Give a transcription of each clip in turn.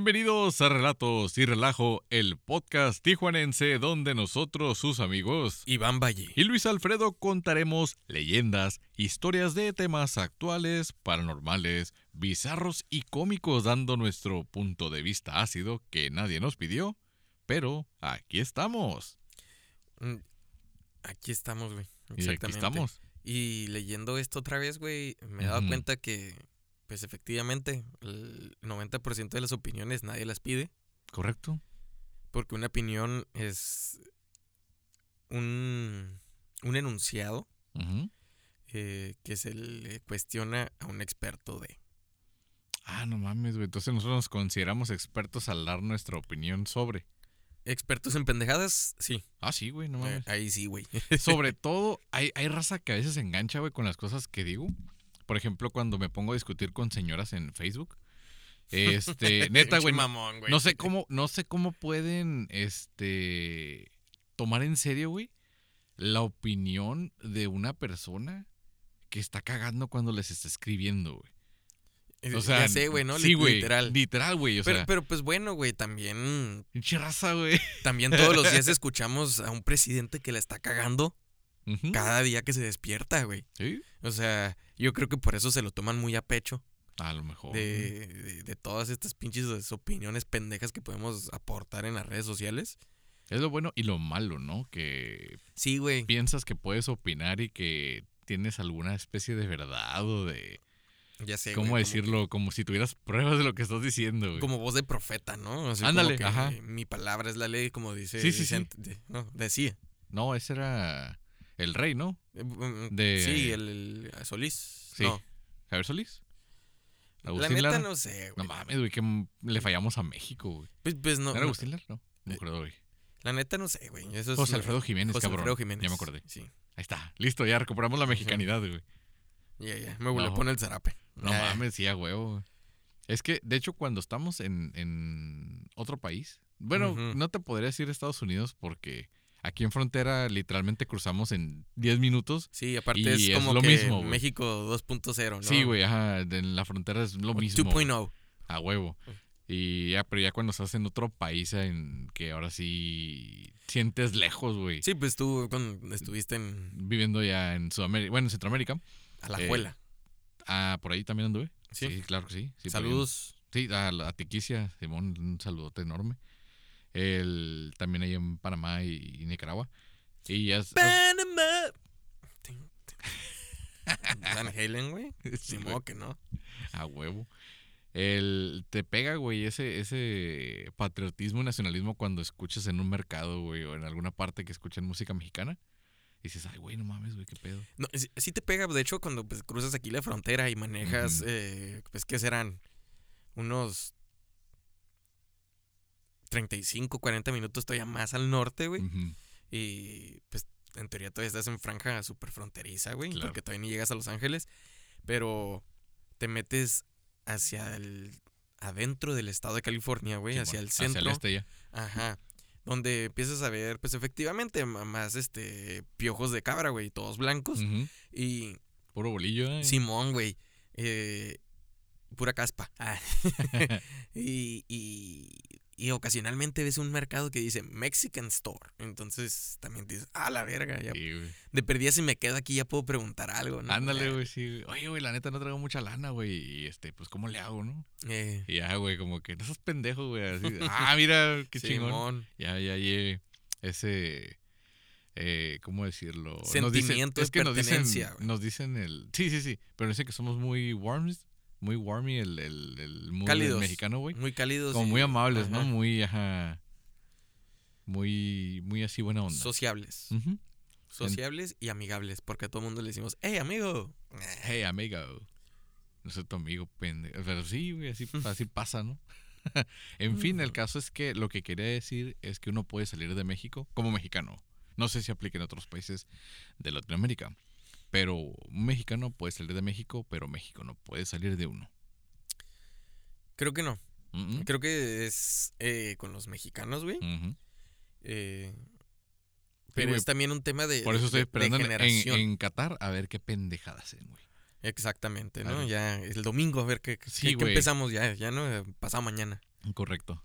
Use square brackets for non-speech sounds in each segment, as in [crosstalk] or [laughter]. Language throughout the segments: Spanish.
Bienvenidos a Relatos y Relajo, el podcast tijuanense donde nosotros, sus amigos, Iván Valle. y Luis Alfredo contaremos leyendas, historias de temas actuales, paranormales, bizarros y cómicos dando nuestro punto de vista ácido que nadie nos pidió, pero aquí estamos. Mm, Aquí estamos, güey. Y aquí Exactamente. estamos. Y leyendo esto otra vez, güey, me he dado cuenta que, pues efectivamente, el 90% de las opiniones nadie las pide. ¿Correcto? Porque una opinión es un, un enunciado eh, que se le cuestiona a un experto de. Ah, no mames, güey. Entonces nosotros nos consideramos expertos al dar nuestra opinión sobre. Expertos en pendejadas, sí. Ah, sí, güey, no Eh, mames. ahí sí, güey. Sobre [laughs] todo, hay, hay raza que a veces se engancha, güey, con las cosas que digo. Por ejemplo, cuando me pongo a discutir con señoras en Facebook. [laughs] Este, neta, güey. No, mamón, güey. no sé cómo, no sé cómo pueden, este, tomar en serio, güey, la opinión de una persona que está cagando cuando les está escribiendo, güey. Eh, O sea, ya sé, güey, ¿no? Sí, Li- güey. Literal. Literal, güey. O pero, sea, pero pues bueno, güey, también pinche raza, güey. También todos los días [laughs] escuchamos a un presidente que la está cagando Cada día que se despierta, güey. Sí, O sea, yo creo que por eso se lo toman muy a pecho a lo mejor. de, de- de todas estas pinches opiniones pendejas que podemos aportar en las redes sociales. Es lo bueno y lo malo, ¿no? Que Sí, güey. piensas que puedes opinar y que tienes alguna especie de verdad o de... Ya sé. ¿Cómo güey, decirlo? Como si tuvieras pruebas de lo que estás diciendo, güey. Como, voz de profeta, ¿no? Como Ándale, que ajá. Mi palabra es la ley, como dice Sí, sí, sí. Vicente- de- no, decía. No, ese era el rey, ¿no? Eh, mm, De- Sí, el, el Solís. Sí. No, Javier Solís. la Agustín neta Lara. no sé, No güey. mames, güey, que le fallamos a México, güey. Pues, pues no. ¿Era no, Agustín Lara? No, no me eh, acuerdo, güey. La neta no sé, güey. Eso es José Alfredo Jiménez, José cabrón. Alfredo Jiménez. Ya me acordé. Sí. Ahí está. Listo, ya recuperamos la mexicanidad, güey. Ya, ya. Me volvió No. a poner el zarape. No mames, sí, a huevo. güey. Es que, de hecho, cuando estamos en, en otro país, bueno, no te podría decir Estados Unidos porque aquí en frontera literalmente cruzamos en 10 minutos. Sí, aparte Y es es como lo que mismo, güey. México 2.0, ¿no? Sí, güey, ajá, en la frontera es lo O mismo. 2.0. A huevo. Y ya, pero ya cuando estás en otro país en que ahora sí sientes lejos, güey. Sí, pues tú cuando estuviste en Viviendo ya en Sudamérica, bueno, en Centroamérica. Alajuela. Ah, por ahí también anduve. Sí. Sí, claro que sí. Saludos. Sí, a, la- a Tiquicia, Simón, un saludote enorme. El, también ahí en Panamá y, y Nicaragua. Y ya es- Panamá. [laughs] Van Halen, güey. Sí, modo que no. a huevo. El, te pega, güey, ese, ese patriotismo y nacionalismo cuando escuchas en un mercado, güey, o en alguna parte que escuchan música mexicana. Y dices, ay, güey, no mames, güey, qué pedo. No, sí, sí te pega, de hecho, cuando pues, cruzas aquí la frontera y manejas, eh, pues, ¿qué serán? Unos 35, 40 minutos todavía más al norte, güey. Y pues en teoría todavía estás en franja súper fronteriza, güey. Claro. Porque todavía ni llegas a Los Ángeles. Pero te metes hacia el. adentro del estado de California, güey. Hacia el centro. Hacia el este ya. Ajá. Donde empiezas a ver, pues efectivamente, más este. piojos de cabra, güey. Todos blancos. Y. Puro bolillo, ¿eh? Simón, güey. eh, pura caspa. Ah. [laughs] y, y, y ocasionalmente ves un mercado que dice Mexican Store. Entonces también dices, ah, la verga. Ya, Sí, de perdida si me quedo aquí ya puedo preguntar algo, ¿no? Ándale, güey, sí. Oye, güey, la neta no traigo mucha lana, güey. Y este, pues, ¿cómo le hago, no? eh, Y ya, güey, como que no seas pendejo, güey. Así, ah, mira, qué chingón. Simón. Ya, ya, ya. Ese. Eh, ¿Cómo decirlo? Sentimiento de nos dicen, pertenencia, güey. nos dicen el. Sí, sí, sí. Pero dicen que somos muy warms, muy warmy el, el, el mood Cálidos. mexicano, güey. Muy cálidos. Como y- muy amables, ¿no? Muy, ajá. Muy, muy así buena onda. Sociables. Sociables y amigables. Porque a todo mundo le decimos, hey, amigo. Hey, amigo. No soy tu amigo, pendejo. Pero sí, güey, así, [laughs] así pasa, ¿no? [laughs] en fin, el Ujú. caso es que lo que quería decir es que uno puede salir de México como mexicano. No sé si aplica en otros países de Latinoamérica. Pero un mexicano puede salir de México, pero México no puede salir de uno. Creo que no. Creo que es eh, con los mexicanos, güey. Eh, pero es también un tema de. Por eso estoy esperando en, Qatar a ver qué pendejadas hacen, güey. Exactamente, ¿no? Ya el domingo, a ver qué, Sí, qué empezamos ya, ya no, pasado mañana. Correcto.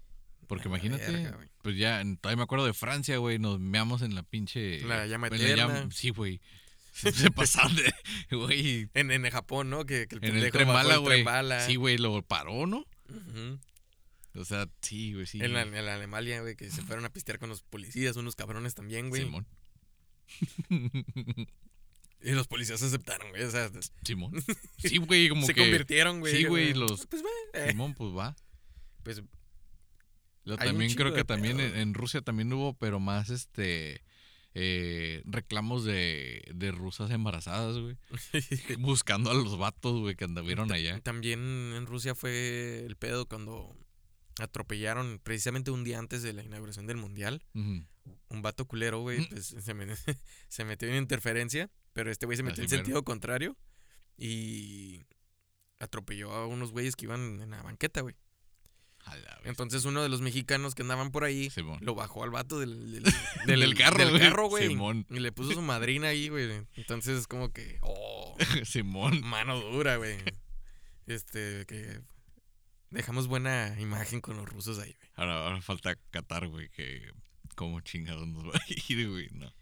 Porque la imagínate, verga, pues ya, todavía me acuerdo de Francia, güey, nos meamos en la pinche... La llama en la llama- eterna. sí, güey. Se, [laughs] se pasaron de, güey, En, en Japón, ¿no? Que, que el en el tren bala, güey. Sí, güey, lo paró, ¿no? Ujú. O sea, sí, güey, sí. En, la, en la Alemania, güey, que se fueron a pistear con los policías, unos cabrones también, güey. Simón. [laughs] [laughs] Y los policías aceptaron, güey. O sea, Simón. Sí, güey, como se que... convirtieron, güey. sí, güey, los- Pues, güey, eh, Simón, pues va. pues Lo- también creo que también en, en Rusia también hubo, pero más este eh, reclamos de, de rusas embarazadas, güey. [laughs] Buscando a los vatos, güey, que anduvieron allá. También en Rusia fue el pedo cuando atropellaron precisamente un día antes de la inauguración del mundial. Un vato culero, güey, Mm. pues se, me- [laughs] se metió en interferencia, pero este güey se metió Así en sentido contrario y atropelló a unos güeyes que iban en la banqueta, güey. Entonces uno de los mexicanos que andaban por ahí Simón. lo bajó al vato del, [laughs] del, Del carro, del güey. carro, güey. Simón. Y le puso su madrina ahí, güey. Entonces es como que, oh, [laughs] Simón. mano dura, güey. Este, que dejamos buena imagen con los rusos ahí, güey. Ahora, ahora falta Qatar, güey, que como chingados nos va a [laughs] ir, güey. No,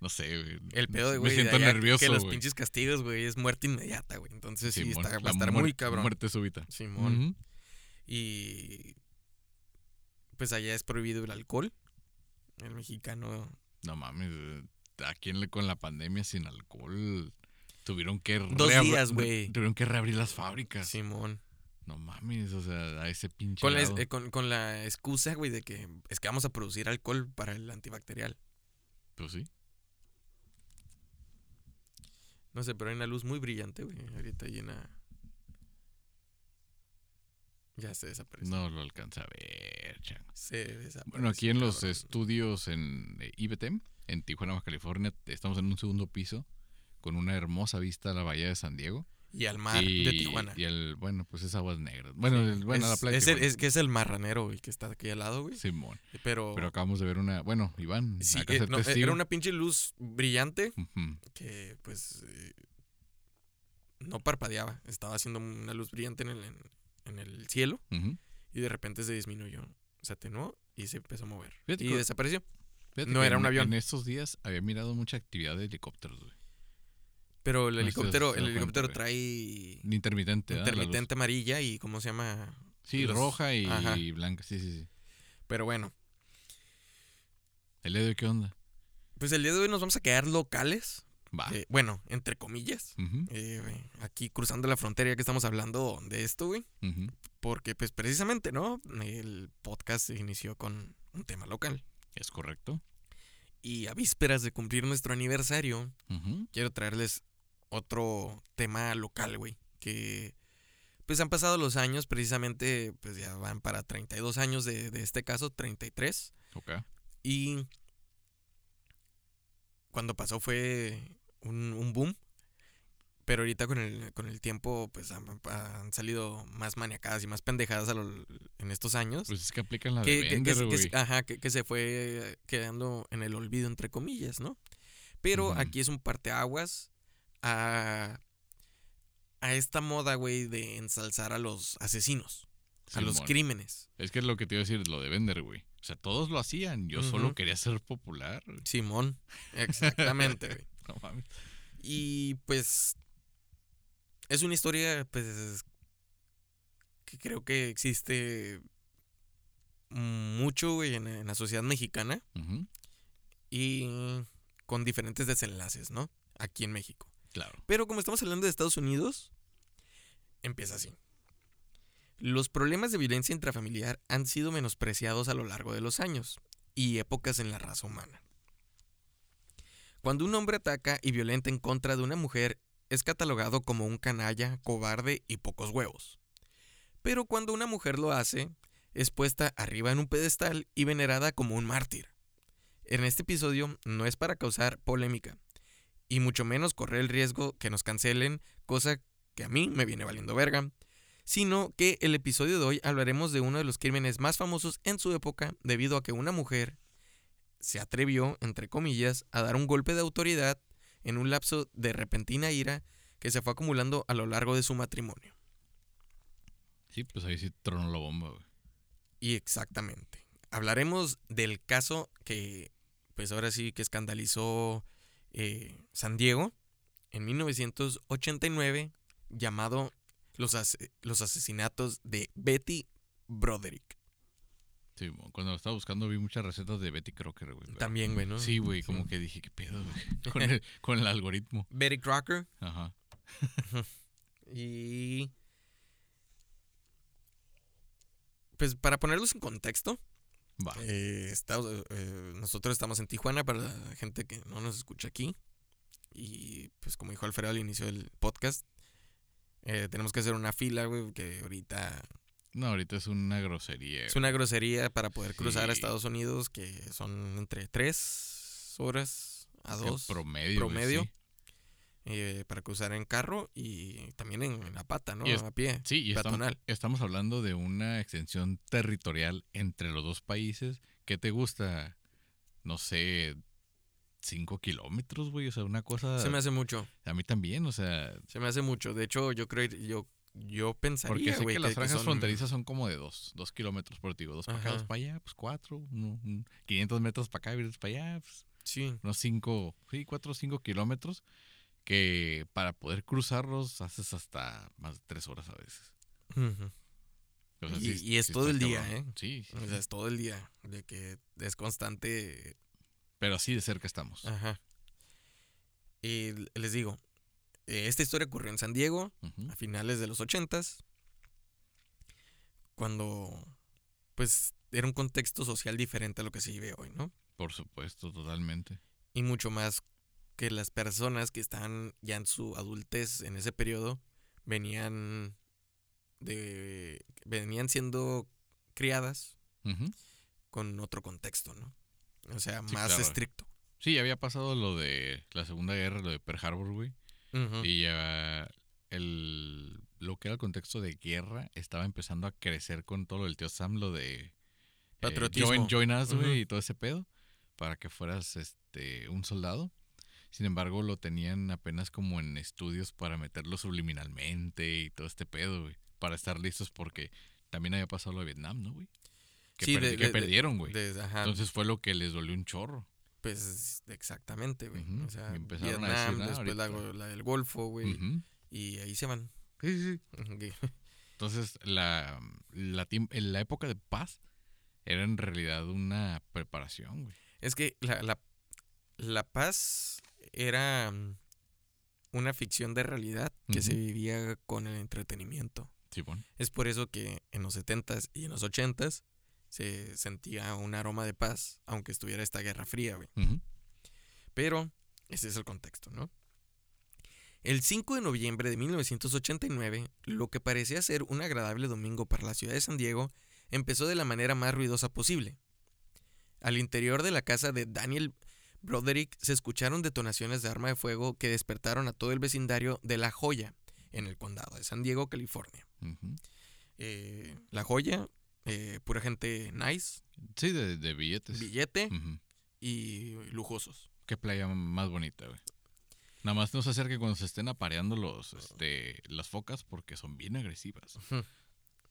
no sé, güey. El pedo de, Me güey, de siento allá, nervioso, que los pinches castigos, güey, es muerte inmediata, güey. Entonces sí, está, va a estar muy cabrón. Muerte súbita. Simón. Y pues allá es prohibido el alcohol. El mexicano No mames, eh, aquí en la- con la pandemia sin alcohol tuvieron que Dos días, güey. Tuvieron que reabrir las fábricas. Simón. No mames, o sea, a ese pinche Con la, grado. eh, con, con la excusa, güey, de que es que vamos a producir alcohol para el antibacterial. Pues sí. No sé, pero hay una luz muy brillante, güey. Ahorita llena. Ya se desapareció. No lo alcanza a ver, chango. Se desapareció. Bueno, aquí en los cabrón. estudios en eh, IBTM, en Tijuana, Baja California, estamos en un segundo piso con una hermosa vista a la bahía de San Diego. Y al mar y, de Tijuana. Y el, bueno, pues es aguas negras. Bueno, Sí, el- bueno, la playa. es, el- es que es el marranero, güey, que está aquí al lado, güey. Simón. Pero. Pero acabamos de ver una. Bueno, Iván, sí, acá eh, no, eh, era una pinche luz brillante que, pues. eh, no parpadeaba. Estaba haciendo una luz brillante en el, en, en el cielo. Y de repente se disminuyó. Se atenuó y se empezó a mover. Fíjate y desapareció. Fíjate No era un avión. En estos días había mirado mucha actividad de helicópteros, güey. Pero el No helicóptero, te el helicóptero cuenta, trae Intermitente, amarilla y ¿cómo se llama? Sí, los- roja y Ajá. blanca. Sí, sí, sí. Pero bueno, ¿El día de hoy qué onda? pues el día de hoy nos vamos a quedar locales. Va. eh, bueno, entre comillas. Eh, aquí cruzando la frontera ya que estamos hablando de esto, güey. Porque pues precisamente, ¿no? El podcast se inició con un tema local. Es correcto. Y a vísperas de cumplir nuestro aniversario, quiero traerles otro tema local, güey. Que pues han pasado los años, precisamente, pues ya van para 32 años de, de este caso, 33. Ok. Y cuando pasó fue un, un boom. Pero ahorita con el, con el tiempo, pues han, han salido más maniacadas y más pendejadas a lo- en estos años. Pues es que aplican la que, de que- que ajá, que, se fue quedando en el olvido, entre comillas, ¿no? Pero aquí es un parteaguas a, a esta moda, güey, de ensalzar a los asesinos, a los crímenes. Es que es lo que te iba a decir, lo de Bender, güey. O sea, todos lo hacían. Yo solo quería ser popular. Simón, exactamente, [laughs] güey. No mames. Y pues es una historia pues que creo que existe mucho güey, en, en la sociedad mexicana y con diferentes desenlaces, ¿no? Aquí en México. Claro. Pero como estamos hablando de Estados Unidos, empieza así. Los problemas de violencia intrafamiliar han sido menospreciados a lo largo de los años y épocas en la raza humana. Cuando un hombre ataca y violenta en contra de una mujer, es catalogado como un canalla, cobarde y pocos huevos. Pero cuando una mujer lo hace, es puesta arriba en un pedestal y venerada como un mártir. En este episodio no es para causar polémica, y mucho menos correr el riesgo que nos cancelen, cosa que a mí me viene valiendo verga, sino que el episodio de hoy hablaremos de uno de los crímenes más famosos en su época debido a que una mujer se atrevió, entre comillas, a dar un golpe de autoridad en un lapso de repentina ira que se fue acumulando a lo largo de su matrimonio. Sí, pues ahí sí tronó la bomba, güey. Y exactamente. Hablaremos del caso que, pues ahora sí, que escandalizó eh, San Diego en 1989, llamado los, los asesinatos de Betty Broderick. Sí, mo- cuando lo estaba buscando vi muchas recetas de Betty Crocker, güey. También, güey, ¿no? Sí, güey, como Sí. que dije, ¿qué pedo, güey? [laughs] Con el, con el algoritmo. Betty Crocker. Ajá. [laughs] Y. Pues para ponerlos en contexto, eh, eh, nosotros estamos en Tijuana para la gente que no nos escucha aquí. Y pues como dijo Alfredo al inicio del podcast, eh, tenemos que hacer una fila, güey, que ahorita No, ahorita es una grosería. es una grosería para poder cruzar a. Estados Unidos, que son entre tres horas a güey. dos promedio. promedio. sí. eh, para cruzar en carro y también en la pata, ¿no? Es- a pie. Sí, y estamos, estamos hablando de una extensión territorial entre los dos países. ¿Qué te gusta? No sé, cinco kilómetros, güey. O sea, una cosa. Se me hace mucho. A mí también, o sea. Se me hace mucho. De hecho, yo creo, yo, yo pensaría, Porque sé que las que franjas son- fronterizas son como de dos, dos kilómetros por digo, dos para acá, dos para allá, pues cuatro, uno- un- 500 metros para acá y dos para allá, pues Sí, unos cinco, sí, cuatro o cinco kilómetros que para poder cruzarlos haces hasta más de tres horas a veces. Ujú. O sea, Y- sí- y es sí todo el día, cabrón. ¿eh? Sí, sí, O sí. sea, es todo el día. De que es constante. pero así de cerca estamos. Ajá. Y les digo, esta historia ocurrió en San Diego a finales de los ochentas. Cuando, pues, era un contexto social diferente a lo que se vive hoy, ¿no? Por supuesto, totalmente. y mucho más que las personas que están ya en su adultez en ese periodo venían de venían siendo criadas con otro contexto, ¿no? O sea, Sí, más claro. estricto. Sí, había pasado lo de la Segunda Guerra, lo de Pearl Harbor, güey. Y ya el, lo que era el contexto de guerra estaba empezando a crecer con todo lo del tío Sam, lo de eh, Patriotismo. join, join us, güey, y todo ese pedo, para que fueras este un soldado. Sin embargo, lo tenían apenas como en estudios para meterlo subliminalmente y todo este pedo, güey. Para estar listos porque también había pasado lo de Vietnam, ¿no, güey? Que, Sí, de- que de- perdieron, güey. Entonces fue lo que les dolió un chorro. Pues exactamente, güey. Ujú, O sea, a Vietnam, decir, "Ah, después la, ahorita". la del Golfo, güey, y ahí se van. Sí, sí, sí. [laughs] Entonces, la, la, la época de paz era en realidad una preparación, güey. Es que la, la, la paz era mm, una ficción de realidad que se vivía con el entretenimiento. Simón. Es por eso que en los 70s y en los 80s se sentía un aroma de paz, aunque estuviera esta guerra fría, güey. Pero ese es el contexto, ¿no? El 5 de noviembre de 1989, lo que parecía ser un agradable domingo para la ciudad de San Diego empezó de la manera más ruidosa posible. Al interior de la casa de Daniel Broderick se escucharon detonaciones de arma de fuego que despertaron a todo el vecindario de La Joya, en el condado de San Diego, California. Eh, la Joya, eh, pura gente nice, Sí, de, de billetes. billete y lujosos. Qué playa más bonita, güey. Nada más no se acerque cuando se estén apareando los, este, las focas porque son bien agresivas.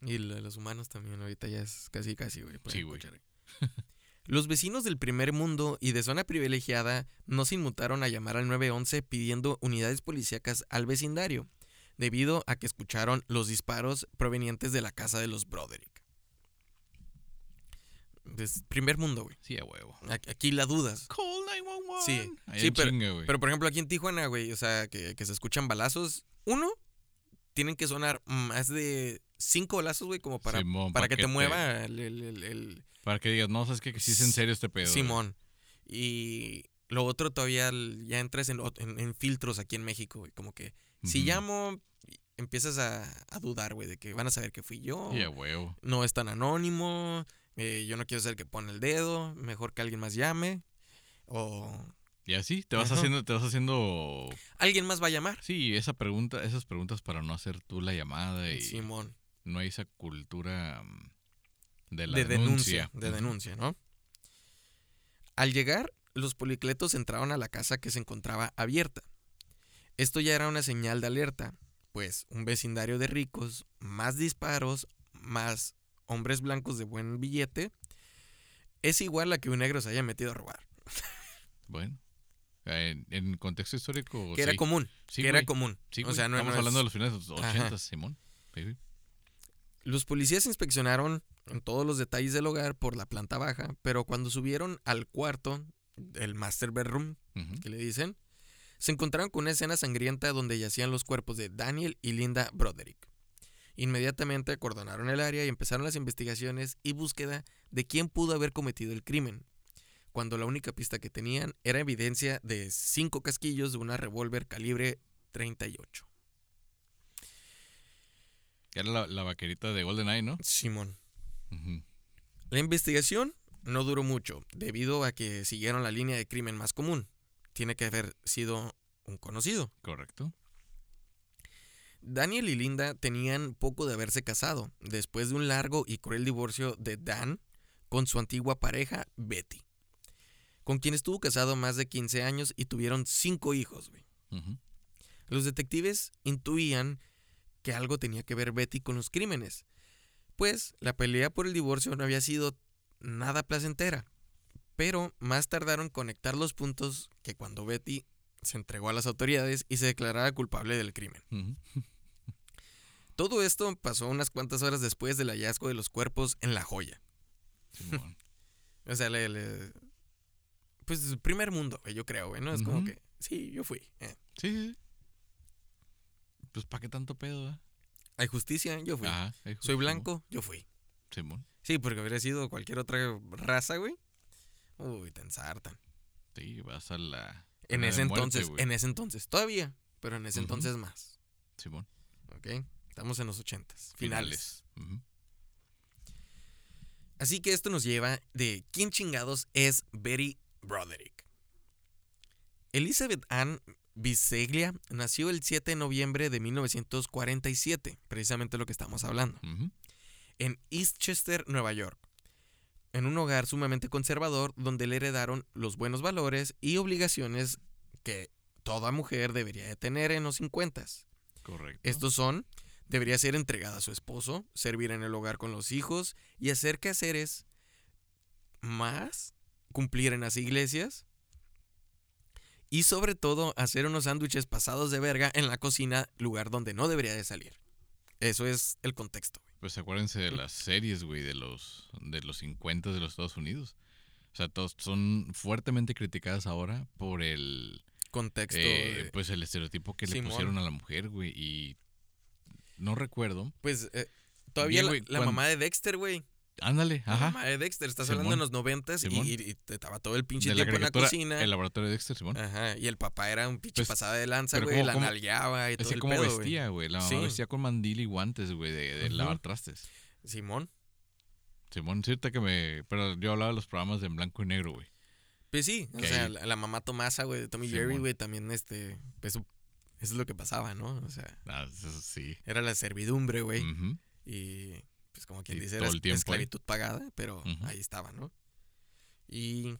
Y los humanos también, ahorita ya es casi, casi, güey. Sí, güey. Los vecinos del primer mundo y de zona privilegiada no se inmutaron a llamar al 911 pidiendo unidades policíacas al vecindario, debido a que escucharon los disparos provenientes de la casa de los Broderick. Primer mundo, güey. Sí, a huevo. Aquí- la dudas. Call 911. Sí, Ahí sí, pero- chinga. Pero por ejemplo aquí en Tijuana, güey, o sea, que, que se escuchan balazos. Uno, tienen que sonar más de cinco balazos, güey, como para, Simón, para pa' que te que te- mueva el, el- Para que digas, no, sabes que sí es en serio este pedo. güey. Simón. Y lo otro todavía ya entras en, ot- en- en filtros aquí en México, güey. Como que si llamo, empiezas a, a dudar, güey, de que van a saber que fui yo. Sí, a huevo. No es tan anónimo. Eh, yo no quiero ser el que pone el dedo. Mejor que alguien más llame. O Y así te vas Ajá. haciendo, te vas haciendo. alguien más va a llamar. Sí, esa pregunta, esas preguntas para no hacer tú la llamada y Simón. no hay esa cultura mm, de la de denuncia. denuncia, de denuncia, ¿no? Al llegar, los policletos entraron a la casa que se encontraba abierta. Esto ya era una señal de alerta, pues un vecindario de ricos, más disparos, más hombres blancos de buen billete es igual a que un negro se haya metido a robar. Bueno. En, en contexto histórico. Que era común. Sí, que era común. Sí, o güey. sea, no, Estamos no es- hablando de los finales de los Ajá. 80, Simón. Los policías inspeccionaron en todos los detalles del hogar por la planta baja, pero cuando subieron al cuarto, el master bedroom, que le dicen, se encontraron con una escena sangrienta donde yacían los cuerpos de Daniel y Linda Broderick. Inmediatamente acordonaron el área y empezaron las investigaciones y búsqueda de quién pudo haber cometido el crimen, cuando la única pista que tenían era evidencia de cinco casquillos de una revólver calibre 38. Era la, la vaquerita de GoldenEye, ¿no? Simón. La investigación no duró mucho, debido a que siguieron la línea de crimen más común. Tiene que haber sido un conocido. Correcto. Daniel y Linda tenían poco de haberse casado, después de un largo y cruel divorcio de Dan con su antigua pareja, Betty, con quien estuvo casado más de 15 años y tuvieron cinco hijos. güey. Los detectives intuían que algo tenía que ver Betty con los crímenes, pues la pelea por el divorcio no había sido nada placentera. Pero más tardaron en conectar los puntos que cuando Betty se entregó a las autoridades y se declarara culpable del crimen. [laughs] Todo esto pasó unas cuantas horas después del hallazgo de los cuerpos en La Joya. Simón. [laughs] O sea, le, le- pues primer mundo, güey, yo creo, güey, ¿no? Es como que, sí, yo fui. eh. Sí, sí, sí. Pues, ¿para qué tanto pedo, eh? Hay justicia, yo fui. Ajá. ahí Soy blanco, yo fui. Simón. Sí, porque hubiera sido cualquier otra raza, güey. Uy, te ensartan. Sí, vas a la. En ese muerte, entonces, en ese entonces, todavía, pero en ese entonces más. Simón. ¿Ok? Estamos en los ochentas, finales. Ujú. Así que esto nos lleva de quién chingados es Betty Broderick. Elizabeth Ann Biseglia nació el 7 de noviembre de 1947, precisamente lo que estamos hablando, en Eastchester, Nueva York, en un hogar sumamente conservador donde le heredaron los buenos valores y obligaciones que toda mujer debería de tener en los 50. Correcto. Estos son, debería ser entregada a su esposo, servir en el hogar con los hijos y hacer quehaceres más, cumplir en las iglesias y sobre todo hacer unos sándwiches pasados de verga en la cocina, lugar donde no debería de salir. Eso es el contexto. Pues acuérdense de las series, güey, de los, de los 50 de los Estados Unidos. O sea, todos son fuertemente criticadas ahora por el, Contexto. eh, de- pues el estereotipo que le pusieron a la mujer, güey. Y no recuerdo. pues eh, todavía Bien, la, mamá de Dexter, güey. Ándale, La ajá. mamá de Dexter, estás Simón. hablando en los noventas y, y- estaba todo el pinche De tiempo en la cocina. El laboratorio de Dexter, Simón. Ajá, y el papá era un pinche Pues, pasada de lanza, güey, ¿cómo- la nalgueaba y todo el como pedo, vestía, güey. La mamá Sí. vestía con mandil y guantes, güey, de, lavar trastes. Simón. Simón, cierto que me... Pero yo hablaba de los programas en blanco y negro, güey. Pues sí, o sea, la, la mamá Tomasa, güey, de Tommy Simón. Jerry, güey, también, este, pues, eso, eso es lo que pasaba, ¿no? O sea, Ah, eso sí. era la servidumbre, güey, Ujú. y, pues, como quien Y dice, era el tiempo esclavitud pagada, pero ahí estaba, ¿no? Y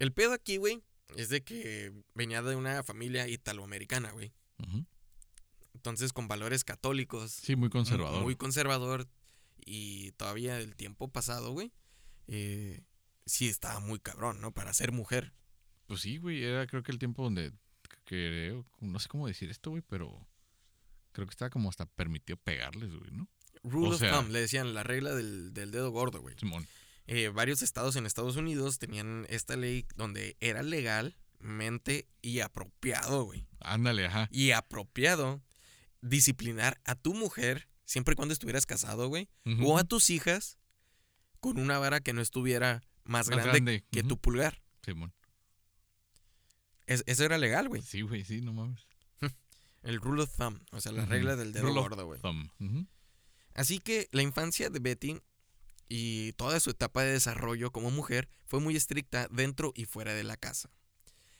el pedo aquí, güey, es de que venía de una familia italoamericana, güey. Entonces, con valores católicos. Sí, muy conservador. Muy conservador. Y todavía el tiempo pasado, güey. eh, sí estaba muy cabrón, ¿no? Para ser mujer. Pues sí, güey, era creo que el tiempo donde creo, no sé cómo decir esto, güey, pero creo que estaba como hasta permitido pegarles, güey, ¿no? Rule O of sea- thumb, le decían la regla del, del dedo gordo, güey. Simón. Eh, varios estados en Estados Unidos tenían esta ley donde era legalmente y apropiado, güey. Ándale, ajá. Y apropiado disciplinar a tu mujer siempre y cuando estuvieras casado, güey. O a tus hijas con una vara que no estuviera más, Más grande, grande, que tu pulgar. Simón. Es- eso era legal, güey. Sí, güey, sí, no mames. [laughs] El rule of thumb, o sea, la regla del dedo gordo, güey. thumb. Ujú. Así que la infancia de Betty y toda su etapa de desarrollo como mujer fue muy estricta dentro y fuera de la casa.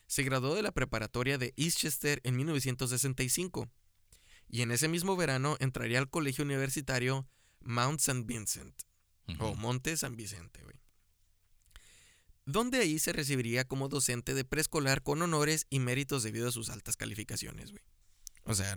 Se graduó de la preparatoria de Eastchester en 1965 y en ese mismo verano entraría al colegio universitario Mount St. Vincent o. Monte San Vicente, güey. Donde ahí se recibiría como docente de preescolar con honores y méritos debido a sus altas calificaciones, güey. O sea,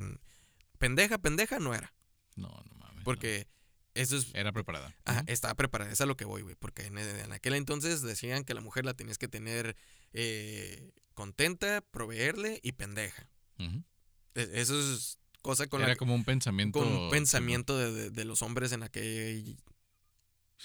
pendeja, pendeja no era. No, no no. Porque Eso es. Era preparada. Ajá, estaba preparada, es a lo que voy, güey. Porque en, en aquel entonces decían que la mujer la tenías que tener eh, contenta, proveerle y pendeja. E- Eso es cosa con Era la como un pensamiento. con un pensamiento de, de- de los hombres en Sí,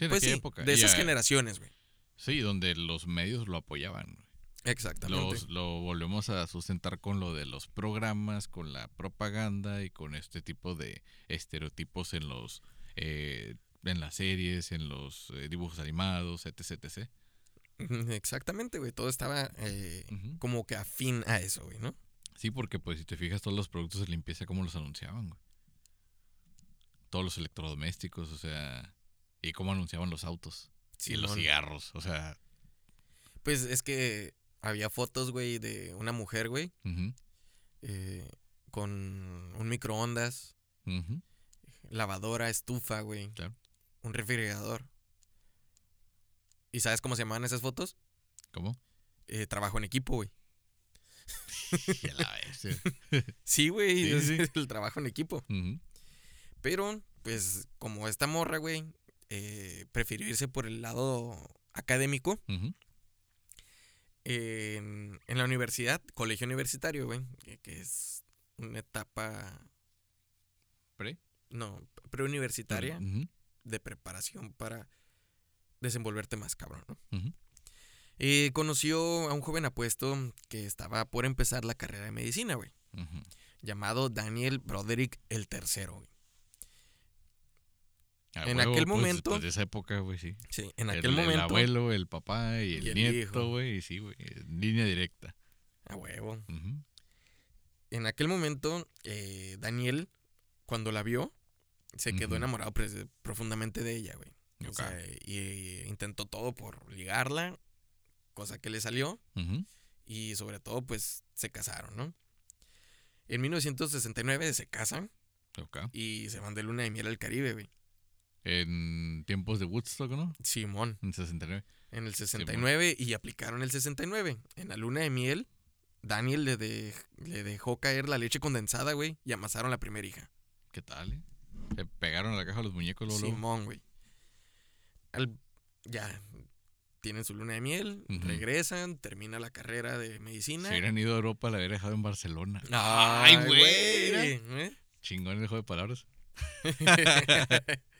pues aquella sí, época. de esas generaciones, güey. Sí, donde los medios lo apoyaban. güey. Exactamente. Los, lo volvemos a sustentar con lo de los programas, con la propaganda y con este tipo de estereotipos en los eh, en las series, en los eh, dibujos animados, etc, Exactamente, güey. Todo estaba eh, como que afín a eso, güey, ¿no? Sí, porque pues si te fijas todos los productos de limpieza cómo los anunciaban, güey. Todos los electrodomésticos, o sea, y cómo anunciaban los autos y los cigarros, o sea, Pues es que había fotos, güey, de una mujer, güey, eh, con un microondas, ujú, lavadora, estufa, güey, Claro. un refrigerador. ¿Y sabes cómo se llamaban esas fotos? ¿cómo? Eh, trabajo en equipo, güey. [laughs] [laughs] Sí, güey, Sí, el trabajo en equipo. Pero, pues, como esta morra, güey, eh, prefirió irse por el lado académico en, en la universidad, colegio universitario, güey, que- es una etapa, ¿Pre? no, preuniversitaria de preparación para desenvolverte más cabrón, ¿no? Eh, conoció a un joven apuesto que estaba por empezar la carrera de medicina, güey, llamado Daniel Broderick el tercero, güey. En huevo, aquel pues, momento- pues, de esa época, güey, sí. Sí, en El- aquel el, momento... abuelo, el papá y el, y el nieto, güey, sí, güey, línea directa. A huevo. En aquel momento, eh, Daniel, cuando la vio, se quedó enamorado pres- profundamente de ella, güey. O sea, y intentó todo por ligarla, cosa que le salió, y sobre todo, pues, se casaron, ¿no? En 1969 se casan ok. y se van de luna de miel al Caribe, güey. En tiempos de Woodstock, ¿no? Simón, En 69. en el 69 y aplicaron el 69. En la luna de miel, Daniel le, de- le dejó caer la leche condensada, güey, y amasaron la primera hija. ¿Qué tal, eh? Se pegaron a la caja los muñecos luego. Simón, güey. Al- ya tienen su luna de miel, regresan, termina la carrera de medicina. Si hubieran ido a Europa, la hubiera dejado en Barcelona. Ay, güey, güey. ¿eh? Chingón el juego de palabras. [laughs]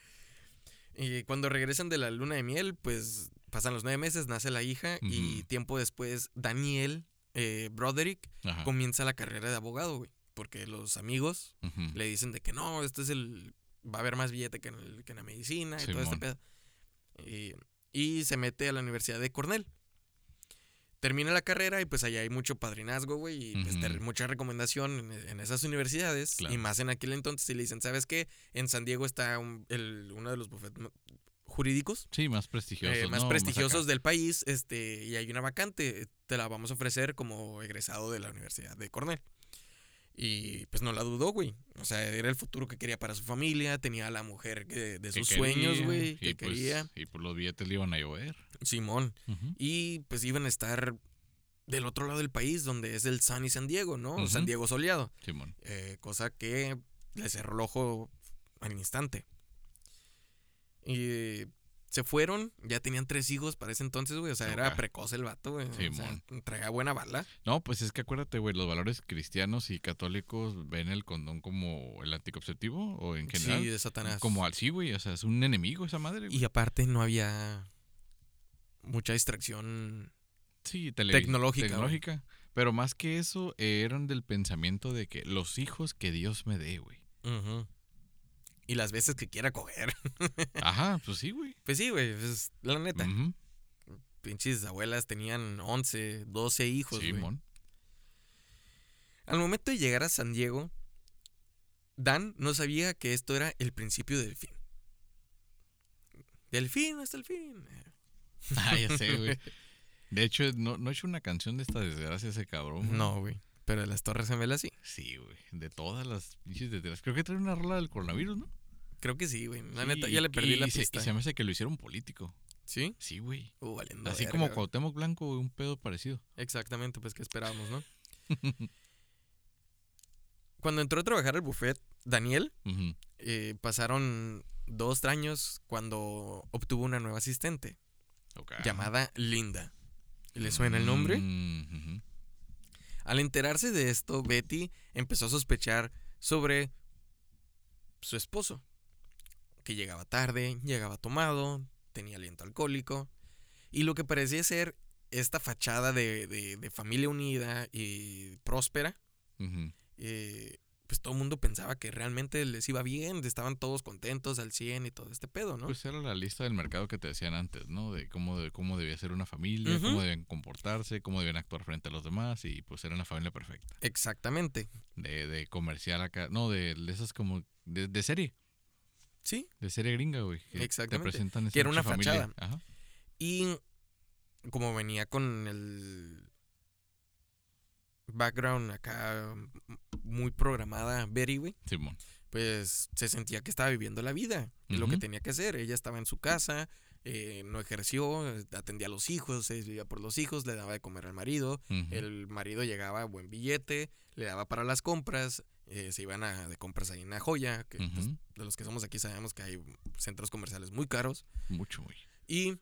y cuando regresan de la luna de miel, pues pasan los nueve meses, nace la hija y tiempo después Daniel eh, Broderick Ajá. comienza la carrera de abogado, güey. Porque los amigos le dicen de que no, este es el. Va a haber más billete que en, el- que en la medicina y todo este Simón. pedo. Y, y se mete a la Universidad de Cornell. Termina la carrera y pues allá hay mucho padrinazgo, güey, y Ujú. mucha recomendación en, en esas universidades. Claro. Y más en aquel entonces, y le dicen, ¿sabes qué? En San Diego está un- el- uno de los bufetes jurídicos Sí, más prestigiosos. eh, más ¿no? prestigiosos del país, este, y hay una vacante, te la vamos a ofrecer como egresado de la Universidad de Cornell. Y pues no la dudó, güey. O sea, era el futuro que quería para su familia, tenía a la mujer que- de Que sus sueños, güey, que pues, quería. Y pues los billetes le iban a llover. Simón. Y pues iban a estar del otro lado del país, donde es el Sunny San Diego, ¿no? San Diego soleado. Simón. Eh, cosa que le cerró el ojo al instante. Y se fueron, ya tenían tres hijos para ese entonces, güey. O sea, era precoz el vato, güey. O sea, Simón. traía buena bala. No, pues es que acuérdate, güey, los valores cristianos y católicos ven el condón como el anticonceptivo o en general. Sí, de Satanás. Como al sí, güey, o sea, es un enemigo esa madre. güey. Y aparte no había mucha distracción. Sí, tecnológica. Pero más que eso, eh, eran del pensamiento de que los hijos que Dios me dé, güey. Y las veces que quiera coger. [laughs] Ajá, pues sí, güey. Pues sí, güey. pues, la neta. Ujú. Pinches abuelas tenían 11, 12 hijos, güey. Al momento de llegar a San Diego, Dan no sabía que esto era el principio del fin. Del fin hasta el fin. Ah, ya sé, güey. [laughs] De hecho, no, no he hecho una canción de esta desgracia ese cabrón. güey. No, güey. Pero de las Torres Gemelas sí. Sí, güey. De todas las pinches desgracias. Creo que trae una rola del coronavirus, ¿no? Creo que sí, güey. La Sí, neta, ya le perdí y la se- pista. y se me hace que lo hicieron político. ¿Sí? Sí, güey. Uh, valiendo Así verga, como güey. Cuauhtémoc Blanco, güey, un pedo parecido. Exactamente, pues que esperábamos, ¿no? [laughs] Cuando entró a trabajar al buffet, Daniel, eh, pasaron dos años cuando obtuvo una nueva asistente Ok. llamada Linda. ¿Le suena el nombre? Ujú. Al enterarse de esto, Betty empezó a sospechar sobre su esposo, que llegaba tarde, llegaba tomado, tenía aliento alcohólico, y lo que parecía ser esta fachada de, de- de familia unida y próspera, eh, pues todo el mundo pensaba que realmente les iba bien, estaban todos contentos al 100 y todo este pedo, ¿no? Pues era la lista del mercado que te decían antes, ¿no? De cómo, de cómo debía ser una familia, cómo debían comportarse, cómo debían actuar frente a los demás y pues era una familia perfecta. Exactamente. De, de comercial acá, no, de, de esas como, de, de serie, Sí, de serie gringa, güey. que te Exactamente. presentan Que era una familia. fachada. Ajá. Y como venía con el background acá muy programada Betty, güey, Simón. pues se sentía que estaba viviendo la vida, y lo que tenía que hacer. Ella estaba en su casa, eh, no ejerció, atendía a los hijos, se vivía por los hijos, le daba de comer al marido, el marido llegaba a buen billete, le daba para las compras, eh, se iban a, de compras ahí en la joya, que pues, de los que somos aquí sabemos que hay centros comerciales muy caros. Mucho, güey. Y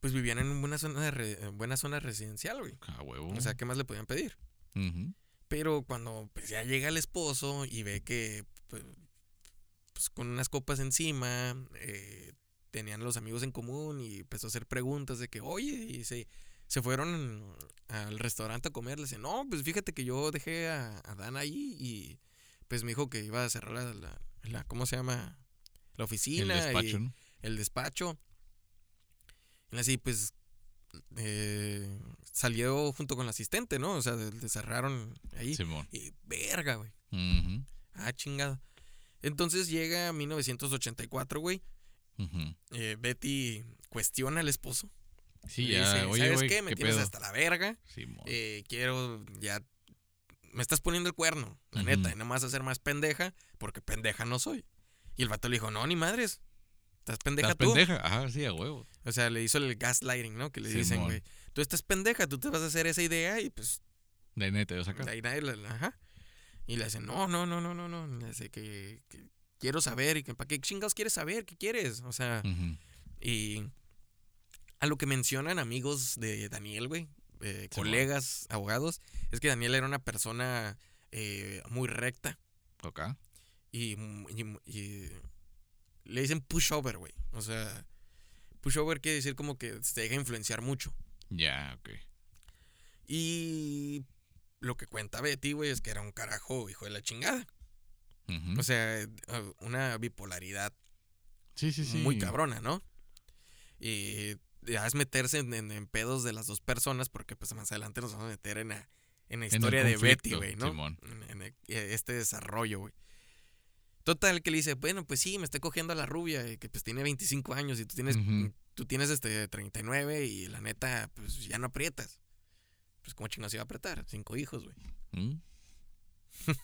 pues vivían en una zona, de re- en buena zona residencial, güey. A huevo. O sea, ¿qué más le podían pedir? Ujú. Pero cuando pues, ya llega el esposo y ve que pues, pues, con unas copas encima eh, tenían los amigos en común y empezó a hacer preguntas de que, oye, y se, se fueron al restaurante a comer. Le dice, no, pues fíjate que yo dejé a, a Dan ahí y pues me dijo que iba a cerrar la, la- la- ¿cómo se llama? La El oficina. y- despacho, ¿no? el despacho. Y así, pues, eh, salió junto con la asistente, ¿no? O sea, de cerraron ahí. Simón. Y verga, güey. Ah, chingada. Entonces llega 1984, güey. Eh, Betty cuestiona al esposo. Sí, Le ya, dice, oye, ¿sabes qué? Me ¿qué tienes pedo? hasta la verga. Simón. Eh, quiero ya... Me estás poniendo el cuerno, la neta. Y no me vas a hacer más pendeja porque pendeja no soy. Y el vato le dijo, no, ni madres. Estás pendeja ¿Estás tú. pendeja? Ajá, sí, a huevo. O sea, le hizo el gaslighting, ¿no? Que le dicen, güey, tú estás pendeja, tú te vas a hacer esa idea y pues De neta, yo saca. de ahí nadie la- ajá. Y le dicen, no, no, no, no, no, no. Le dice que, que quiero saber y que para qué chingados quieres saber, qué quieres. O sea, y a lo que mencionan amigos de Daniel, güey, eh, colegas, abogados, es que Daniel era una persona eh, muy recta Ok. y, y- y le dicen pushover, güey. O sea, pushover quiere decir como que se deja influenciar mucho. Ya, ok. Y lo que cuenta Betty, güey, es que era un carajo hijo de la chingada. O sea, una bipolaridad sí, sí, sí. muy cabrona, ¿no? Y ya es meterse en, en- en pedos de las dos personas, porque pues más adelante nos vamos a meter en la, en la historia de Betty, güey, ¿no? Simón. En, en este desarrollo, güey. Total, que le dice, bueno, pues sí, me estoy cogiendo a la rubia, y que pues tiene 25 años y tú tienes, tú tienes este 39 y la neta, pues ya no aprietas. Pues cómo chingados iba a apretar, cinco hijos, güey. Mm.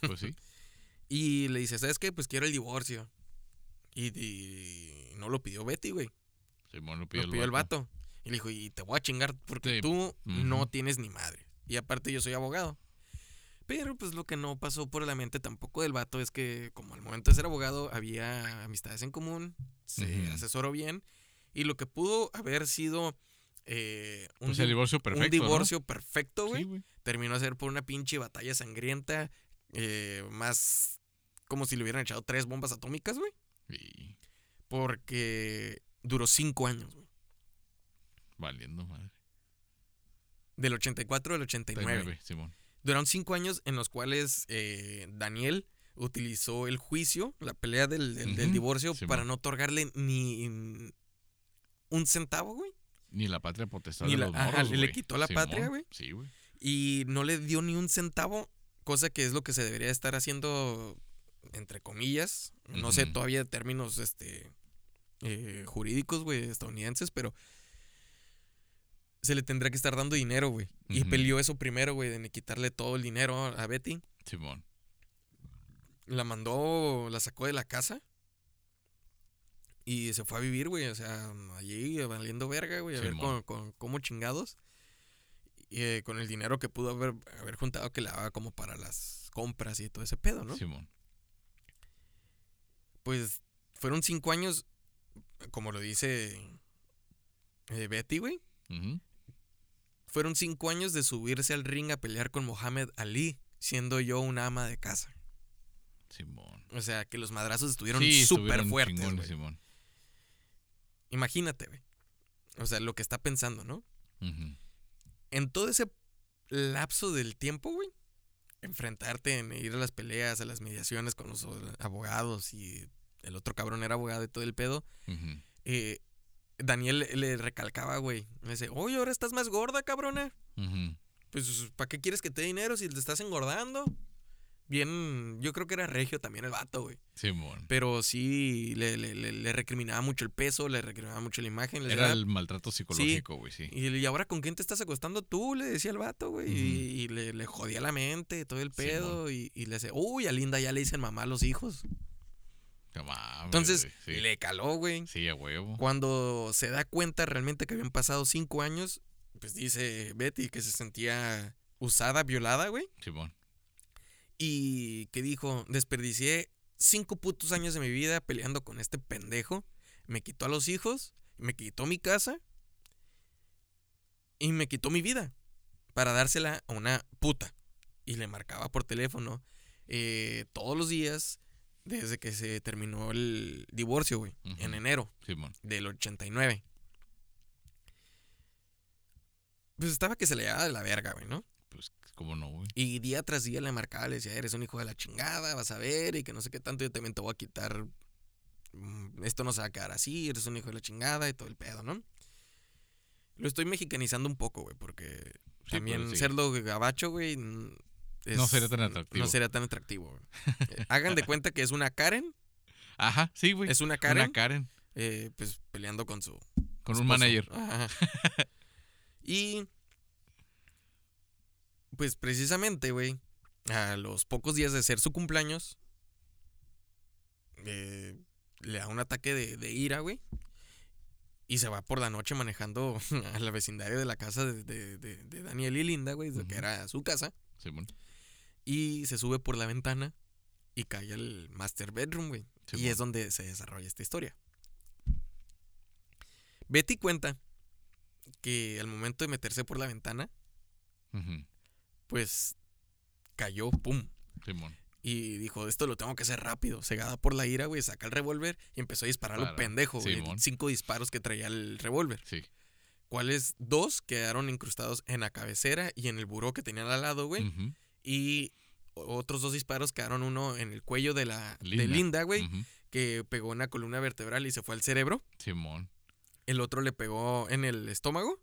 Pues sí. [laughs] Y le dice, ¿sabes qué? Pues quiero el divorcio. Y, y no lo pidió Betty, güey. Simón lo pidió, Lo pidió el vato. Y le dijo, y te voy a chingar porque Sí. tú no tienes ni madre. Y aparte yo soy abogado. Pero pues lo que no pasó por la mente tampoco del vato es que como al momento de ser abogado había amistades en común, se asesoró bien. Y lo que pudo haber sido eh, un, Pues el divorcio un perfecto. ¿no? divorcio perfecto, güey, Sí, terminó a ser por una pinche batalla sangrienta, eh, más como si le hubieran echado tres bombas atómicas, güey. Porque duró cinco años, güey. valiendo madre. Del 84 al 89. 39, Simón. Duraron cinco años en los cuales eh, Daniel utilizó el juicio, la pelea del, del- divorcio, para no otorgarle ni un centavo, güey. Ni la patria potestad Ni de los ajá, le quitó la patria, güey. Sí, güey. Y no le dio ni un centavo, cosa que es lo que se debería estar haciendo, entre comillas. No sé todavía términos este, eh, jurídicos, güey, estadounidenses, pero se le tendrá que estar dando dinero, güey. Y peleó eso primero, güey, de quitarle todo el dinero a Betty. Simón. la mandó, la sacó de la casa y se fue a vivir, güey, o sea, allí valiendo verga, güey, a ver con, con- cómo chingados. Y, eh, con el dinero que pudo haber, haber juntado que le daba como para las compras y todo ese pedo, ¿no? Simón. pues fueron cinco años, como lo dice eh, Betty, güey. Fueron cinco años de subirse al ring a pelear con Mohamed Ali, siendo yo una ama de casa. Simón. O sea, que los madrazos estuvieron súper fuertes. Simón. Imagínate, güey. O sea, lo que está pensando, ¿no? En todo ese lapso del tiempo, güey, enfrentarte en ir a las peleas, a las mediaciones con los abogados y el otro cabrón era abogado y todo el pedo, eh, Daniel le- le recalcaba, güey. Me dice, oye, ahora estás más gorda, cabrona. Pues, ¿para qué quieres que te dé dinero si te estás engordando? Bien, yo creo que era regio también el vato, güey. Simón. Pero sí, le, le- le- le recriminaba mucho el peso, le recriminaba mucho la imagen. le Era decía, el maltrato psicológico, güey, sí. y, y ahora con quién te estás acostando tú, le decía el vato, güey. Y, y le, le jodía la mente, todo el Simón. pedo. y, y le decía, uy, a Linda ya le dicen mamá a los hijos. Mames, Entonces, sí. le caló, güey. Sí, a huevo. Cuando se da cuenta realmente que habían pasado cinco años, pues dice Betty que se sentía usada, violada, güey. Simón. Y que dijo, desperdicié cinco putos años de mi vida peleando con este pendejo. Me quitó a los hijos, me quitó mi casa y me quitó mi vida para dársela a una puta. Y le marcaba por teléfono eh, todos los días desde que se terminó el divorcio, güey, en Ujú. enero Simón. del 89. Pues estaba que se le daba de la verga, güey, ¿no? Pues, ¿cómo no, güey? Y día tras día le marcaba, le decía, eres un hijo de la chingada, vas a ver, y que no sé qué tanto, yo también te voy a quitar. mm, Esto no se va a quedar así, eres un hijo de la chingada y todo el pedo, ¿no? Lo estoy mexicanizando un poco, güey, porque Sí, también sí. serlo gabacho, güey. No sería tan atractivo. No sería tan atractivo. Eh, Hagan de cuenta que es una Karen, [laughs] Ajá, sí, güey. es una Karen, Una Karen. eh, pues peleando con su Con un manager. Ajá. [laughs] y pues precisamente, güey, a los pocos días de ser su cumpleaños, eh, le da un ataque de, de ira, güey. Y se va por la noche manejando [laughs] a la vecindario de la casa de, de- de- de Daniel y Linda, güey, que era su casa. Simón. Y se sube por la ventana y cae al master bedroom, güey. y es donde se desarrolla esta historia. Betty cuenta que al momento de meterse por la ventana, pues cayó, pum. Simón. Y dijo, esto lo tengo que hacer rápido. Cegada por la ira, güey, saca el revólver y empezó a disparar a lo pendejo, güey. Cinco disparos que traía el revólver. Sí. Cuales dos quedaron incrustados en la cabecera y en el buró que tenían al lado, güey. Y otros dos disparos quedaron uno en el cuello de la de Linda. Linda, güey, que pegó en la columna vertebral y se fue al cerebro. Simón. El otro le pegó en el estómago.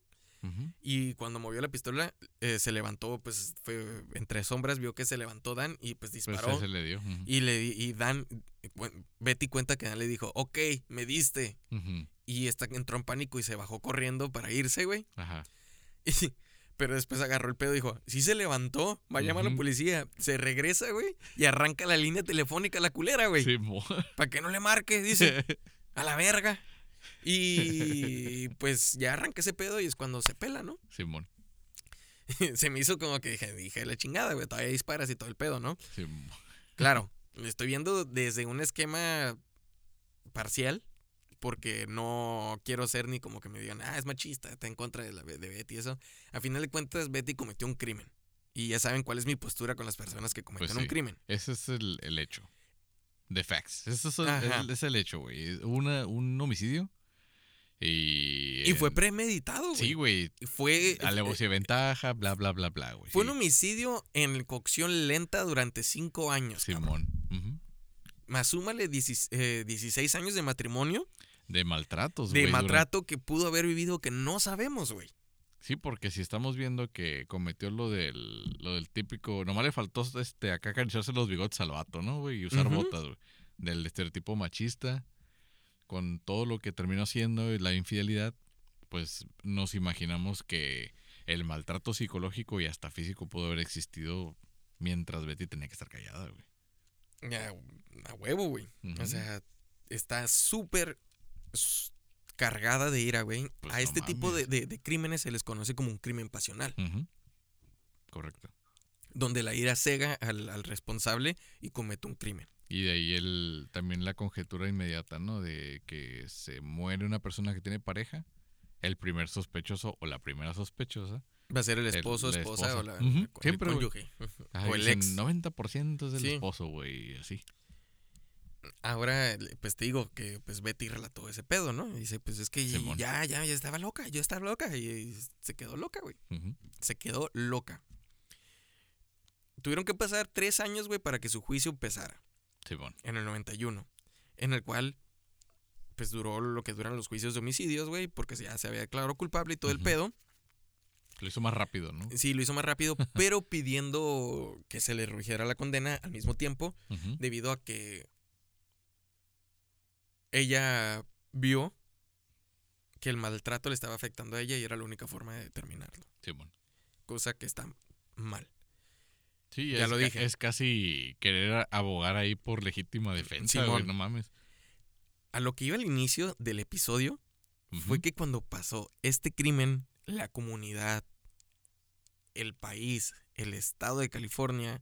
Y cuando movió la pistola, eh, se levantó, pues fue entre sombras, vio que se levantó Dan y pues Pues disparó. ese le dio. Y, le, y Dan, bueno, Betty cuenta que Dan le dijo, ok, me diste. Y esta entró en pánico y se bajó corriendo para irse, güey. Ajá. [laughs] Y- pero después agarró el pedo y dijo, sí se levantó, va a llamar a la policía. Se regresa, güey, y arranca la línea telefónica a la culera, güey. Simón. [laughs] Para que no le marque, dice, [laughs] a la verga. Y pues ya arranca ese pedo y es cuando se pela, ¿no? Simón. [laughs] se me hizo como que dije, dije la chingada, güey, todavía disparas y todo el pedo, ¿no? Simón. Claro, lo estoy viendo desde un esquema parcial, porque no quiero ser ni como que me digan, ah, es machista, está en contra de, la, de Betty y eso. A final de cuentas, Betty cometió un crimen. Y ya saben cuál es mi postura con las personas que cometen Pues un sí. crimen. Ese es el, el hecho. The facts. Ese es el, es el hecho, güey. Una, un homicidio. Y. Y fue eh, premeditado, güey. Sí, güey. Fue, Alevosía de ventaja, bla, bla, bla, bla, güey. fue sí. un homicidio en cocción lenta durante cinco años. Simón. Más súmale 16, eh, 16 años de matrimonio, De maltratos, de durante- maltrato que pudo haber vivido que no sabemos, güey. Sí, porque si estamos viendo que cometió lo del, lo del típico. Nomás le faltó este acá acariciarse los bigotes al vato, ¿no, güey? Y usar botas, güey. Del estereotipo machista. Con todo lo que terminó haciendo y la infidelidad, pues nos imaginamos que el maltrato psicológico y hasta físico pudo haber existido mientras Betty tenía que estar callada, güey. A huevo, güey. O sea, está súper cargada de ira, güey. Pues a no este tipo de, de- de crímenes se les conoce como un crimen pasional. Correcto. donde la ira cega al, al responsable y comete un crimen. Y de ahí el, también la conjetura inmediata, ¿no? De que se muere una persona que tiene pareja, el primer sospechoso o la primera sospechosa. Va a ser el El- esposo, esposa esposa. o la, el siempre, o el ex. 90% es Sí. esposo, güey, así. Ahora, pues te digo que pues Betty relató ese pedo, ¿no? Y dice, pues es que Simón. ya, ya, ya estaba loca, yo estaba loca. Y se quedó loca, güey. Se quedó loca. Tuvieron que pasar tres años, güey, para que su juicio empezara. Simón. en el 91, en el cual pues duró lo que duran los juicios de homicidios, güey, porque ya se había declarado culpable y todo el pedo. Lo hizo más rápido, ¿no? Sí, lo hizo más rápido, [laughs] pero pidiendo que se le reduciera la condena al mismo tiempo, debido a que ella vio que el maltrato le estaba afectando a ella y era la única forma de terminarlo, Simón. cosa que está mal. Sí, Ya es lo dije. Es casi querer abogar ahí por legítima defensa, güey, no mames. A lo que iba al inicio del episodio fue que cuando pasó este crimen, la comunidad, el país, el estado de California,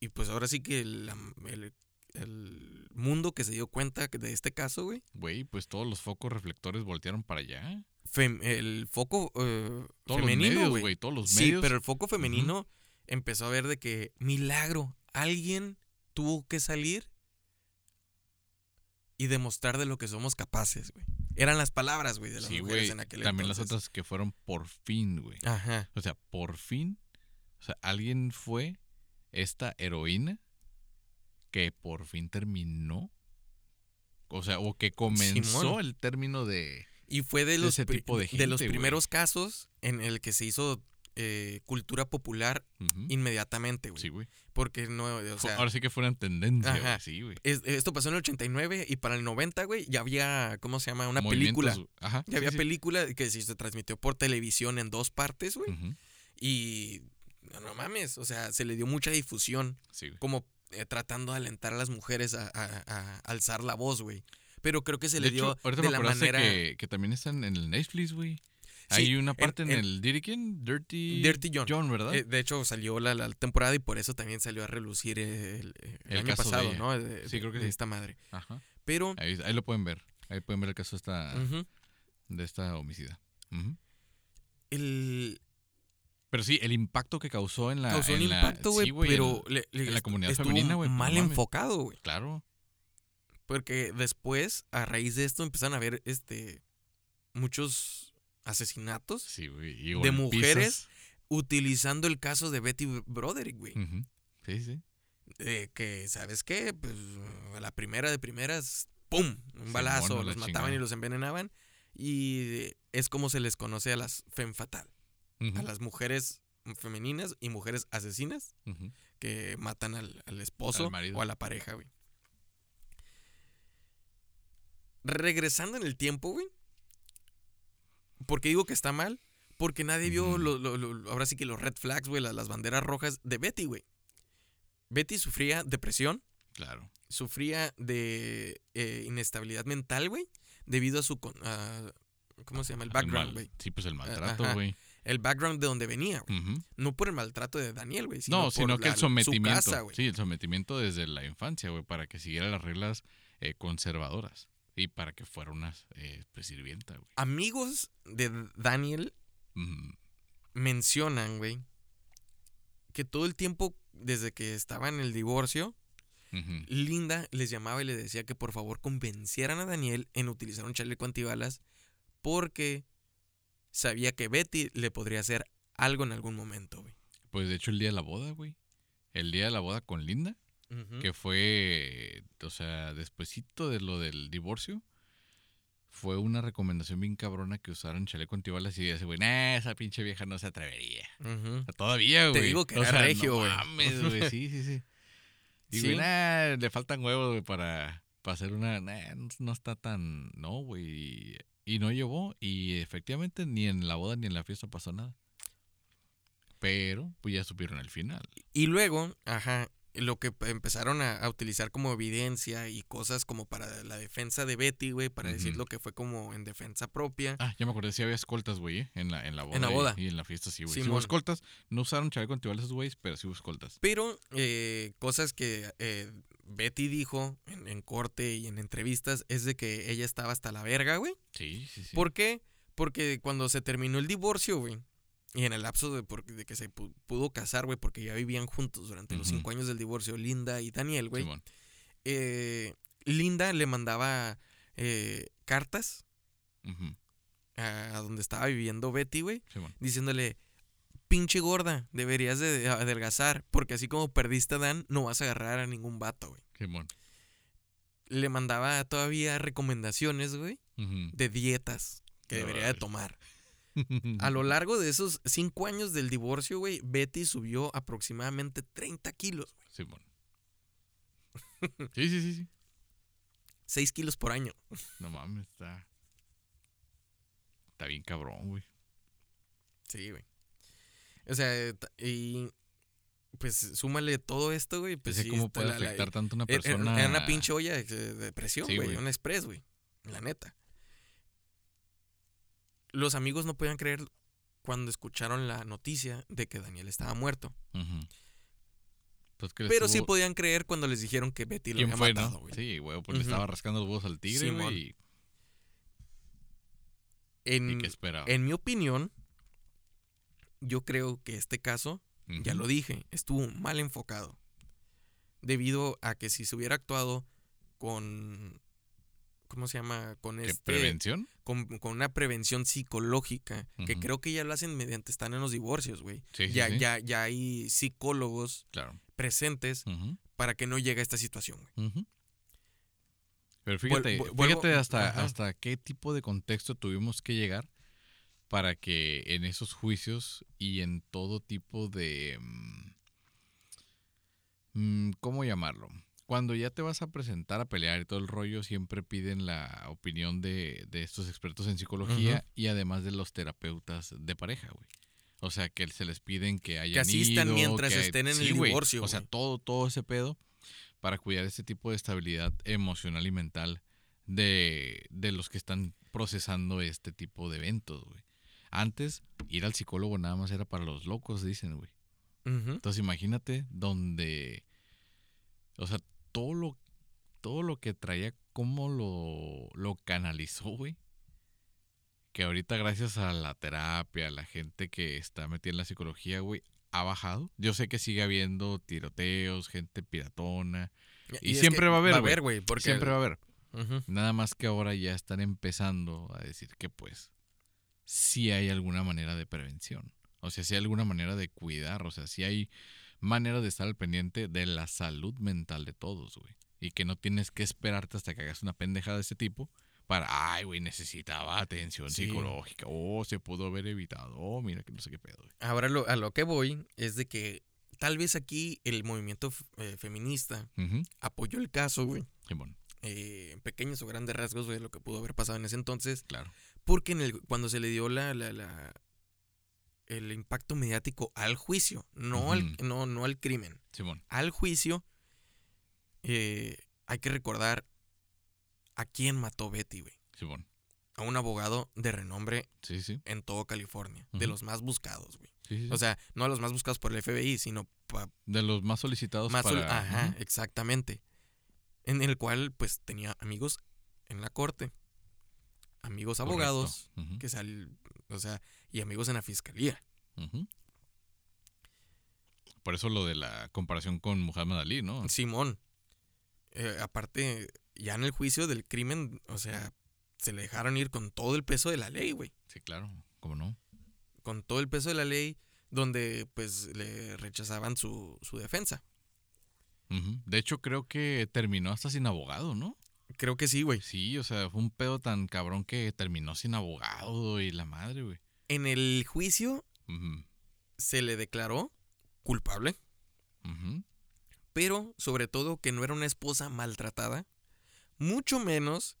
y pues ahora sí que la- el, el mundo que se dio cuenta de este caso, güey, Güey, pues todos los focos reflectores voltearon para allá. fem- el foco eh, Todos femenino, los medios, güey. todos los Sí, medios. pero el foco femenino empezó a ver de que, milagro, alguien tuvo que salir y demostrar de lo que somos capaces, güey. Eran las palabras, güey, de las Sí, mujeres güey. en aquel También las otras que fueron por fin, güey. Ajá. O sea, por fin. O sea, alguien fue esta heroína que por fin terminó. O sea, o que comenzó Simón. el término de. Y fue de de los, ese pri- tipo de los gente, güey. primeros casos en el que se hizo eh, cultura popular inmediatamente, güey. Sí, güey. Porque no, o sea, Ahora sí que fueron tendencia, güey. Sí, güey. es- esto pasó en el 89 y para el 90, güey, ya había, ¿cómo se llama? Una Movimientos- película. Ajá. Ya sí, había sí. película que se transmitió por televisión en dos partes, güey. Y no, no mames, o sea, se le dio mucha difusión, Sí, güey. como eh, tratando de alentar a las mujeres a, a- a alzar la voz, güey. Pero creo que se le de dio hecho, de la manera... que, que también están en el Netflix, güey. Sí, Hay una parte en, en- el Dirty quién? Dirty, Dirty John. ¿verdad? Eh, de hecho, salió la, la temporada y por eso también salió a relucir el, el El año de pasado. ¿no? De, Sí, creo que de sí. esta madre. Ajá. Pero, Ahí, ahí lo pueden ver. Ahí pueden ver el caso de esta, de esta homicida. El, Pero sí, el impacto que causó en la. causó un en la- impacto, güey, sí, pero en- le- le en la comunidad femenina, güey, pues, mal mames. enfocado, güey. claro. Porque después, a raíz de esto, empezaron a haber este muchos asesinatos Sí, De mujeres. utilizando el caso de Betty Broderick, güey. Sí, sí. Eh, que, ¿sabes qué? Pues a la primera de primeras, ¡pum! Un balazo, los mataban chingada. y los envenenaban. Y es como se les conoce a las femme fatal, A las mujeres femeninas y mujeres asesinas que matan al, al esposo Al o a la pareja, güey. Regresando en el tiempo, güey. ¿Por qué digo que está mal? Porque nadie vio, Ujú. lo- lo- lo- ahora sí que los red flags, güey, la- las, banderas rojas de Betty, güey. Betty sufría depresión, Claro. sufría de eh, inestabilidad mental, güey, debido a su... ¿Cómo se llama? El background, güey. Sí, pues el maltrato, güey. El background de donde venía, güey. No por el maltrato de Daniel, güey. No, por sino que la- el sometimiento. Su casa, güey. sí, el sometimiento desde la infancia, güey, para que siguiera las reglas eh, conservadoras. Y para que fuera una eh, pues, sirvienta, güey. Amigos de Daniel mencionan, güey, que todo el tiempo, desde que estaba en el divorcio. Linda les llamaba y les decía que por favor convencieran a Daniel en utilizar un chaleco antibalas porque sabía que Betty le podría hacer algo en algún momento, güey. Pues de hecho el día de la boda, güey. El día de la boda con Linda, que fue, o sea, despuesito de lo del divorcio, fue una recomendación bien cabrona que usaran chaleco antibalas y ese güey, nah, esa pinche vieja no se atrevería. Ujú. Todavía, güey. digo que O era sea, regio, no güey. mames, güey, sí, sí, sí. [laughs] Y Sí. güey, nah, le faltan huevos, güey, para, para hacer una, nah, no, no está tan, no, güey. Y no llevó y efectivamente ni en la boda ni en la fiesta pasó nada. Pero, pues ya supieron el final. Y luego, ajá, lo que empezaron a, a utilizar como evidencia y cosas como para la defensa de Betty, güey, para decir lo que fue como en defensa propia. Ah, ya me acordé, sí había escoltas, güey, ¿eh? en la, en la boda. la y- boda. Y, en la fiesta, sí, güey. Sí hubo escoltas. No usaron chaleco antibalas esos güeyes, pero sí hubo escoltas. Pero eh, cosas que eh, Betty dijo en, en corte y en entrevistas es de que ella estaba hasta la verga, güey. Sí, sí, sí. ¿Por qué? Porque cuando se terminó el divorcio, güey, y en el lapso de, que se pu- pudo casar, güey, porque ya vivían juntos durante los cinco años del divorcio, Linda y Daniel, güey, Simón. eh, Linda le mandaba eh, cartas a, a donde estaba viviendo Betty, güey, diciéndole, pinche gorda, deberías de adelgazar, porque así como perdiste a Dan, no vas a agarrar a ningún vato, güey. Simón. Le mandaba todavía recomendaciones, güey, de dietas que debería de tomar. [laughs] A lo largo de esos cinco años del divorcio, güey, Betty subió aproximadamente 30 kilos, güey. Sí, sí, sí, sí. 6 kilos por año. No mames, está. Está bien cabrón, güey. Sí, güey. O sea, y pues súmale todo esto, güey. Pues sí, cómo puede la- la- afectar tanto una era- persona. Era una pinche olla de, de presión, Sí, güey. güey. un express, güey. La neta. Los amigos no podían creer cuando escucharon la noticia de que Daniel estaba muerto. Pues que Pero sí podían creer cuando les dijeron que Betty lo ¿Quién había fue, matado, no? güey. Sí, güey, pues le estaba rascando los huevos al tigre, güey. y- En, ¿Y qué esperaba? en mi opinión, yo creo que este caso, ya lo dije, estuvo mal enfocado. Debido a que si se hubiera actuado con. ¿Cómo se llama? Con ¿Qué este. prevención? Con, con una prevención psicológica. Que creo que ya lo hacen mediante están en los divorcios, güey. Sí, ya, sí. ya, ya hay psicólogos Claro. presentes para que no llegue a esta situación, güey. Pero fíjate, vuelvo- fíjate hasta, ajá. hasta qué tipo de contexto tuvimos que llegar para que en esos juicios y en todo tipo de... mm, mm, ¿Cómo llamarlo? Cuando ya te vas a presentar a pelear y todo el rollo, siempre piden la opinión de, de estos expertos en psicología y además de los terapeutas de pareja, güey. O sea, que se les piden que hayan asistan ido, mientras que- estén en sí, el divorcio, O sea, todo, todo ese pedo para cuidar este tipo de estabilidad emocional y mental de, de los que están procesando este tipo de eventos, güey. Antes, ir al psicólogo nada más era para los locos, dicen, güey. Entonces imagínate donde, o sea, todo lo, todo lo que traía, cómo lo, lo canalizó, güey. Que ahorita gracias a la terapia, a la gente que está metida en la psicología, güey, ha bajado. Yo sé que sigue habiendo tiroteos, gente piratona. Y siempre va a haber, Va a haber, güey. Porque Siempre va a haber. Nada más que ahora ya están empezando a decir que pues sí hay alguna manera de prevención. O sea, sí hay alguna manera de cuidar. O sea, sí hay manera de estar al pendiente de la salud mental de todos, güey. Y que no tienes que esperarte hasta que hagas una pendejada de ese tipo para, ay, güey, necesitaba atención Sí. psicológica. Oh, se pudo haber evitado. Oh, mira que no sé qué pedo, güey. Ahora lo- a lo que voy es de que tal vez aquí el movimiento eh, feminista apoyó el caso, güey. Simón, eh, en pequeños o grandes rasgos, güey, lo que pudo haber pasado en ese entonces. claro. Porque en el, cuando se le dio la, la- la- el impacto mediático al juicio, no, al, no, no al crimen, Simón, al juicio, eh, hay que recordar a quién mató Betty, güey. Simón. A un abogado de renombre Sí, sí. en todo California, de los más buscados, güey. sí. O sea, no los más buscados por el FBI, sino pa- de los más solicitados más sol- para... Ajá, exactamente. En el cual, pues, tenía amigos en la corte, amigos abogados, que sal, o sea, y amigos en la fiscalía. Por eso lo de la comparación con Muhammad Ali, ¿no? Simón, eh, aparte, ya en el juicio del crimen, o sea, se le dejaron ir con todo el peso de la ley, güey. Sí, claro, ¿cómo no? Con todo el peso de la ley, donde, pues, le rechazaban su, su defensa. De hecho, creo que terminó hasta sin abogado, ¿no? Creo que sí, güey. Sí, o sea, fue un pedo tan cabrón que terminó sin abogado y la madre, güey. En el juicio se le declaró culpable. pero sobre todo que no era una esposa maltratada, mucho menos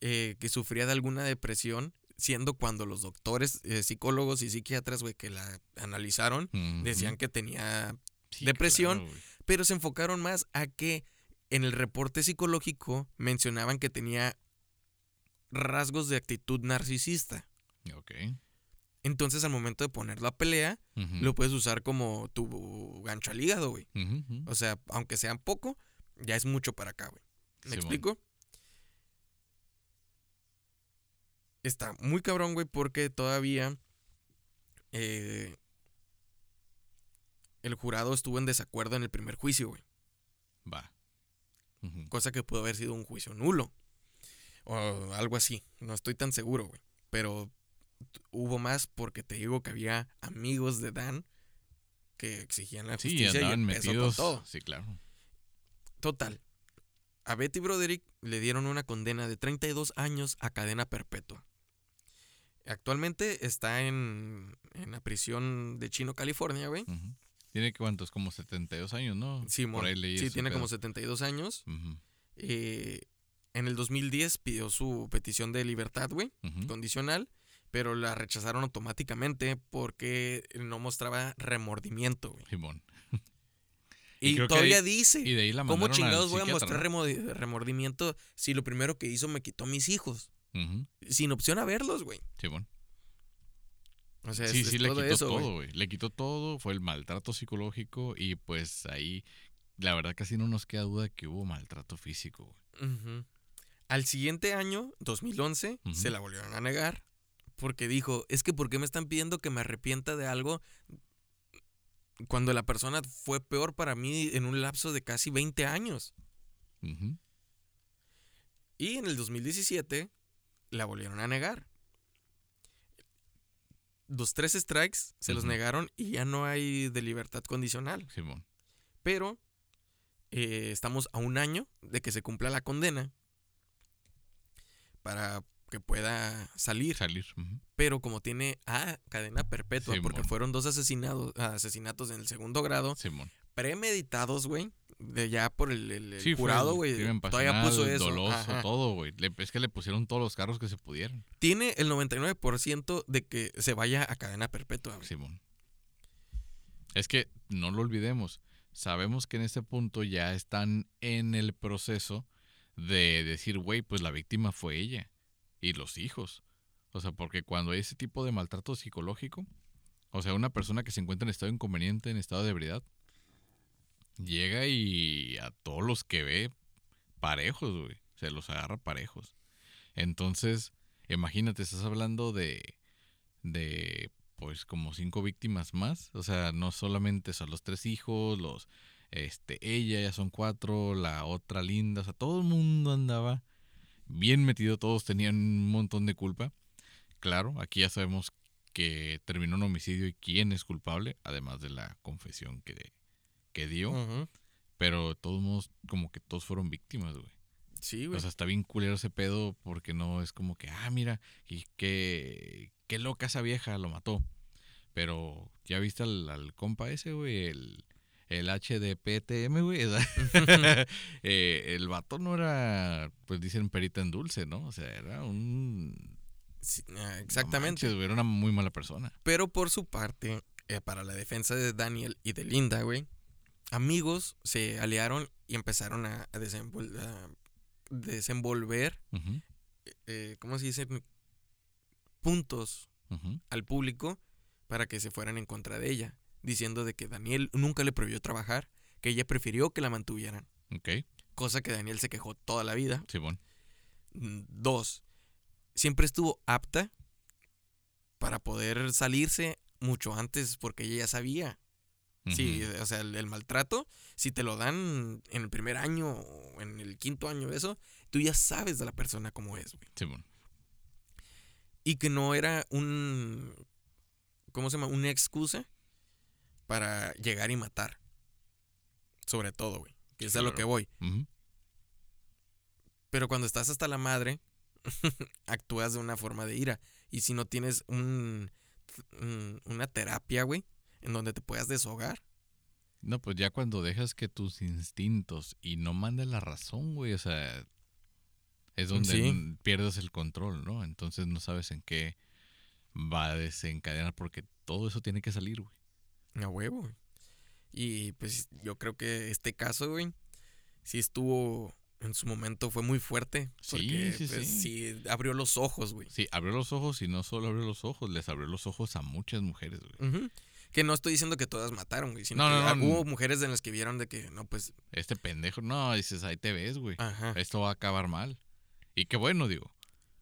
eh, que sufría de alguna depresión, siendo cuando los doctores, eh, psicólogos y psiquiatras, güey, que la analizaron, decían que tenía, Sí, depresión. claro, pero se enfocaron más a que en el reporte psicológico mencionaban que tenía rasgos de actitud narcisista. Ok. Entonces al momento de ponerlo a pelea, lo puedes usar como tu gancho al hígado, güey. O sea, aunque sean poco, ya es mucho para acá, güey. ¿Me explico? Está muy cabrón, güey, porque todavía eh, el jurado estuvo en desacuerdo en el primer juicio, güey. Va. Cosa que pudo haber sido un juicio nulo. O algo así. No estoy tan seguro, güey. Pero hubo más porque te digo que había amigos de Dan que exigían la Sí, justicia y empezó con metidos. todo. Sí, claro. Total. A Betty Broderick le dieron una condena de 32 años a cadena perpetua. Actualmente está en, en la prisión de Chino, California, güey. Tiene cuántos, como 72 años, ¿no? Simón. Por ahí leí Sí, tiene como pedo. 72 años. Ujú, Eh, en el 2010 pidió su petición de libertad, güey, condicional, pero la rechazaron automáticamente porque no mostraba remordimiento, güey. Simón. Y todavía ahí- dice, Y de ahí la ¿cómo chingados voy a mostrar remordimiento si lo primero que hizo me quitó mis hijos? Sin opción a verlos, güey. Simón. O sea, Sí, es- sí, es le todo quitó eso, todo, güey. Le quitó todo, fue el maltrato psicológico y pues ahí, la verdad casi no nos queda duda que hubo maltrato físico, güey. Al siguiente año, 2011, Ujú. se la volvieron a negar porque dijo, es que ¿por qué me están pidiendo que me arrepienta de algo cuando la persona fue peor para mí en un lapso de casi 20 años? Y en el 2017 la volvieron a negar. Los tres strikes se los negaron y ya no hay de libertad condicional. Simón. Pero eh, estamos a un año de que se cumpla la condena para que pueda salir. Salir. Pero como tiene ah, cadena perpetua, porque fueron dos asesinados, asesinatos en el segundo grado, Simón. premeditados, güey, de ya por el, el- el Sí, jurado, güey. Todavía puso eso. doloso, ajá. todo, güey. Es que le pusieron todos los carros que se pudieron. Tiene el 99% de que se vaya a cadena perpetua, güey. Simón. Es que no lo olvidemos. Sabemos que en este punto ya están en el proceso de decir, güey, pues la víctima fue ella y los hijos. O sea, porque cuando hay ese tipo de maltrato psicológico, o sea, una persona que se encuentra en estado inconveniente, en estado de ebriedad, llega y a todos los que ve parejos, güey. Se los agarra parejos. Entonces, imagínate, estás hablando de, de pues como cinco víctimas más. O sea, no solamente son los tres hijos, los, este, ella ya son cuatro, la otra linda, o sea, todo el mundo andaba bien metido, todos tenían un montón de culpa. Claro, aquí ya sabemos que terminó un homicidio y quién es culpable, además de la confesión que, que dio. Pero de todos modos, como que todos fueron víctimas, güey. Sí, güey. O sea, está bien culero ese pedo porque no es como que, ah, mira, y qué, qué loca esa vieja, lo mató. Pero, ¿ya viste al, al compa ese, güey? El, el HDPTM, güey. [laughs] Eh, el vato no era, pues dicen perita en dulce, ¿no? O sea, era un... Sí, ah, no exactamente. manches, güey, era una muy mala persona. Pero por su parte, eh, para la defensa de Daniel y de Linda, güey, amigos se aliaron y empezaron a, a desenvol- a desenvolver, eh, ¿cómo se dice? Puntos al público para que se fueran en contra de ella, diciendo de que Daniel nunca le prohibió trabajar, que ella prefirió que la mantuvieran, cosa que Daniel se quejó toda la vida. Simón. Mm, Dos, siempre estuvo apta para poder salirse mucho antes porque ella ya sabía. Sí, o sea, el, el maltrato, si te lo dan en el primer año o en el quinto año, eso, tú ya sabes de la persona cómo es, güey. Simón. Y que no era un, ¿cómo se llama? Una excusa para llegar y matar. Sobre todo, güey. Que es a lo que voy. Pero cuando estás hasta la madre, [laughs] actúas de una forma de ira. Y si no tienes un, un- una terapia, güey, en donde te puedas deshogar. No, pues ya cuando dejas que tus instintos y no mandes la razón, güey, o sea, es donde Sí. pierdes el control, ¿no? Entonces no sabes en qué va a desencadenar porque todo eso tiene que salir, güey. A huevo, güey. Y pues yo creo que este caso, güey, sí estuvo en su momento, fue muy fuerte. Sí, Porque, sí, pues, sí. sí abrió los ojos, güey. Sí, abrió los ojos y no solo abrió los ojos, les abrió los ojos a muchas mujeres, güey. Ujú. Que no estoy diciendo que todas mataron, güey. No, Sino que no, no, hubo mujeres en las que vieron de que, no, pues. Este pendejo, no, dices, ahí te ves, güey. Ajá. Esto va a acabar mal. Y qué bueno, digo.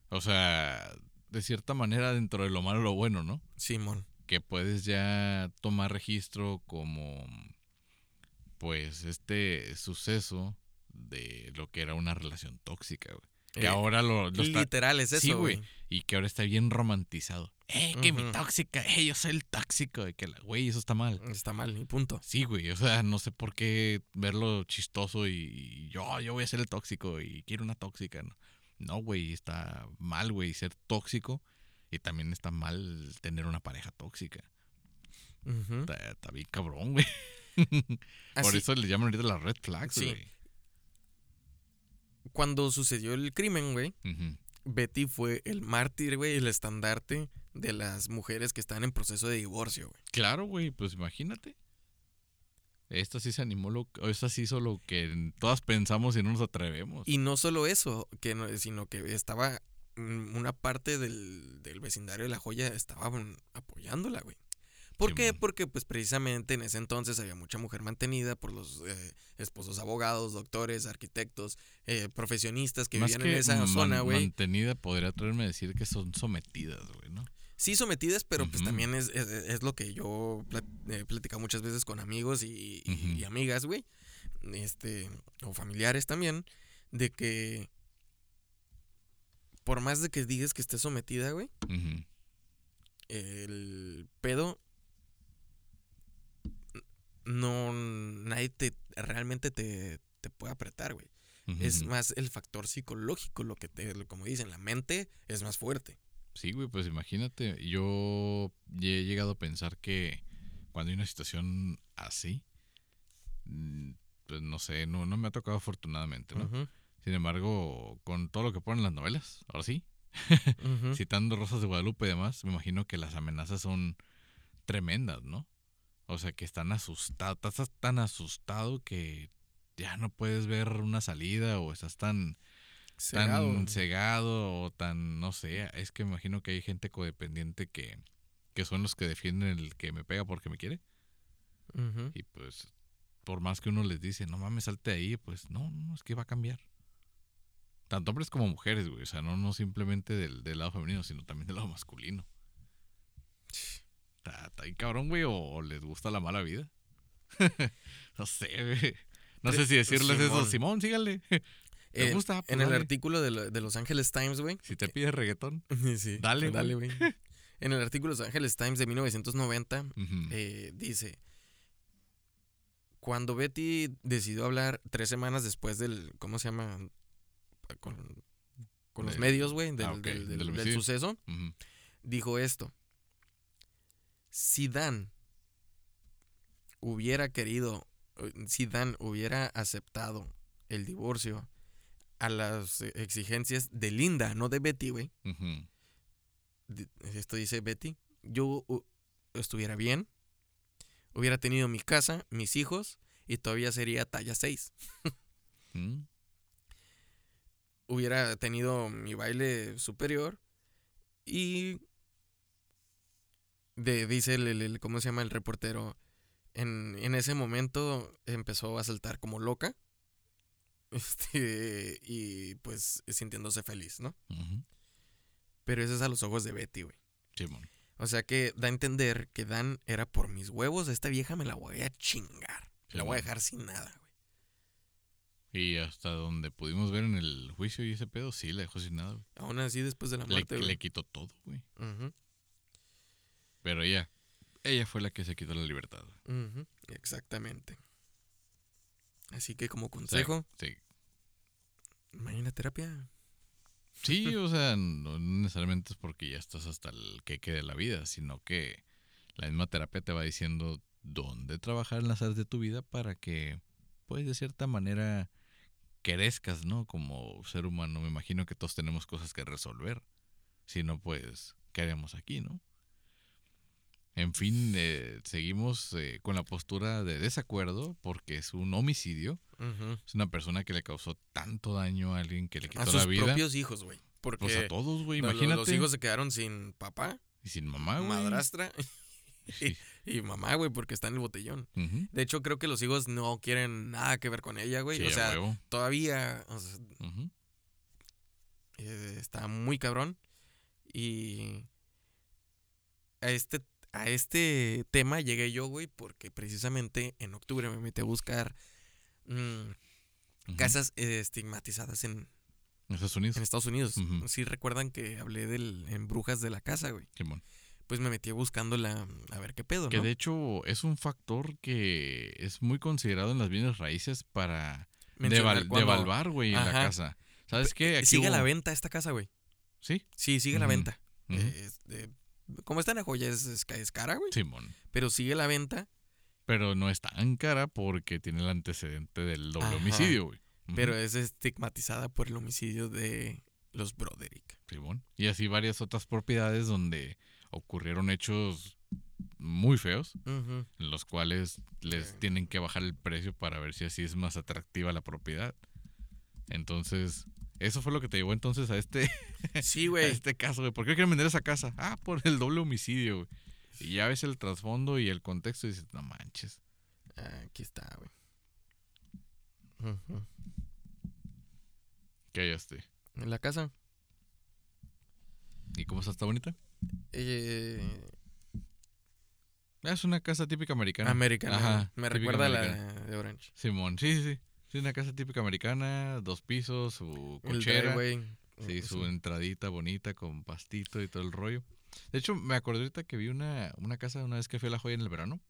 O sea, de cierta manera, dentro de lo malo, lo bueno, ¿no? Simón. Que puedes ya tomar registro como, pues, este suceso de lo que era una relación tóxica, güey. Que Eh, ahora lo, lo está- Literal, es eso, Sí, güey. Y que ahora está bien romantizado. Eh, que mi tóxica, eh, yo soy el tóxico. Y que la, güey, eso está mal. Está mal, y punto. Sí, güey, o sea, no sé por qué verlo chistoso y, y yo, yo voy a ser el tóxico y quiero una tóxica. No, No, güey, está mal, güey, ser tóxico y también está mal tener una pareja tóxica. Está, está bien cabrón, güey. [laughs] Por eso le llaman ahorita las red flags, Sí. güey. Cuando sucedió el crimen, güey. Betty fue el mártir, güey, el estandarte de las mujeres que están en proceso de divorcio, güey. Claro, güey, pues imagínate. Esta sí se animó, lo, o esta sí hizo lo que todas pensamos y no nos atrevemos. Y no solo eso, que no- sino que estaba mm, una parte del, del vecindario de La Joya estaba mm, apoyándola, güey. ¿Por qué? Porque pues precisamente en ese entonces había mucha mujer mantenida por los eh, esposos abogados, doctores, arquitectos, eh, profesionistas que Más vivían que en esa man- zona, güey. mantenida, podría atreverme a decir que son sometidas, güey, ¿no? Sí sometidas, pero pues también es, es- es lo que yo plat- he platicado muchas veces con amigos y, amigas, güey. Este, o familiares también, de que por más de que digas que estés sometida, güey, el pedo no nadie te realmente te, te puede apretar, güey. Es más el factor psicológico lo que te como dicen, la mente es más fuerte. Sí, güey, pues imagínate, yo he llegado a pensar que cuando hay una situación así, mm, pues no sé, no, no me ha tocado afortunadamente, ¿no? Sin embargo, con todo lo que ponen las novelas, ahora sí, [laughs] citando Rosas de Guadalupe y demás, me imagino que las amenazas son tremendas, ¿no? O sea, que están asustados, estás tan asustado que ya no puedes ver una salida o estás tan Cegado. tan cegado o tan, no sé, es que me imagino que hay gente codependiente que, que son los que defienden el que me pega porque me quiere. Y pues, por más que uno les dice, no mames, salte de ahí, pues no, no, es que va a cambiar. Tanto hombres como mujeres, güey. O sea, no, no simplemente del, del lado femenino, sino también del lado masculino. Está, ahí cabrón, güey, o, o les gusta la mala vida. [laughs] no sé, güey. No sé si decirles eso. Simón. Simón, síganle. ¿Te [laughs] En- gusta? Pues en el artículo de, lo- de Los Angeles Times, güey. Si te pides reggaetón. [laughs] Sí, Dale, dale, güey. En el artículo de Los Angeles Times de 1990 Ujú. eh, dice, cuando Betty decidió hablar tres semanas después del, ¿cómo se llama? Con, con los medios, güey, del, ah, del- suceso, dijo esto. Si Dan hubiera querido, si Dan hubiera aceptado el divorcio a las exigencias de Linda, no de Betty, güey. Esto dice Betty. Yo uh, estuviera bien, hubiera tenido mi casa, mis hijos y todavía sería talla 6. Mm. Hubiera tenido mi baile superior y de, dice el, el- el- ¿cómo se llama el reportero? En, en ese momento empezó a saltar como loca. [laughs] Este, y pues sintiéndose feliz, ¿no? Pero eso es a los ojos de Betty, güey. Simón. O sea que da a entender que Dan era por mis huevos. Esta vieja me la voy a chingar. La voy a dejar sin nada, güey. Y hasta donde pudimos ver en el juicio y ese pedo, sí, le dejó sin nada, güey. Aún así, después de la muerte, le güey. quitó todo, güey. Pero ella, ella fue la que se quitó la libertad. Exactamente. Así que como consejo, sí. imagina terapia. Sí, [laughs] o sea, no necesariamente es porque ya estás hasta el que de la vida, sino que la misma terapia te va diciendo dónde trabajar en las áreas de tu vida para que, pues, de cierta manera crezcas, ¿no? Como ser humano. Me imagino que todos tenemos cosas que resolver. Si no, pues, ¿qué haríamos aquí, no? En fin, eh, seguimos eh, con la postura de desacuerdo porque es un homicidio. Es una persona que le causó tanto daño a alguien que le quitó A sus la vida. propios hijos, güey. Porque Pues a todos, güey, imagínate. los hijos se quedaron sin papá, Y sin mamá, güey. madrastra [laughs] Sí. Y mamá, güey, porque está en el botellón. De hecho, creo que los hijos no quieren nada que ver con ella, güey. Sí, o a sea, huevo. todavía o sea, Ujú. eh, está muy cabrón. Y a este, a este tema llegué yo, güey, porque precisamente en octubre me metí a buscar mm, casas eh, estigmatizadas en, En Estados Unidos. en Estados Unidos. Sí recuerdan que hablé del, en Brujas de la Casa, güey. Simón. Pues me metí buscando la, a ver qué pedo, Que ¿no? de hecho es un factor que es muy considerado en las bienes raíces para deval- cuando- devaluar, güey, en la Ajá. casa. ¿Sabes qué? Aquí Sigue la venta esta casa, güey. Sí. Sí, sigue la venta. Eh, es- eh, como está en la joya, es, es, ca- es cara, güey. Simón. Pero sigue la venta. Pero no es tan cara porque tiene el antecedente del doble Ajá. homicidio, güey. Pero es estigmatizada por el homicidio de los Broderick. Simón. Y así varias otras propiedades donde ocurrieron hechos muy feos, en los cuales les tienen que bajar el precio para ver si así es más atractiva la propiedad. Entonces, eso fue lo que te llevó entonces a este, [laughs] Sí, a güey. este caso, güey. ¿Por qué quieren vender esa casa? Ah, por el doble homicidio, güey. Y ya ves el trasfondo y el contexto y dices, no manches. Aquí está, güey. Ujú. Que hallaste. En la casa. ¿Y cómo está? ¿Está bonita? Eh, Es una casa típica americana. americana. Ajá, Me recuerda a la de Orange. Simón, sí, sí, sí. Sí, una casa típica americana, dos pisos, su El cochera. Sí, su entradita bonita con pastito y todo el rollo. De hecho, me acordé ahorita que vi una, una casa una vez que fui a La Joya en el verano,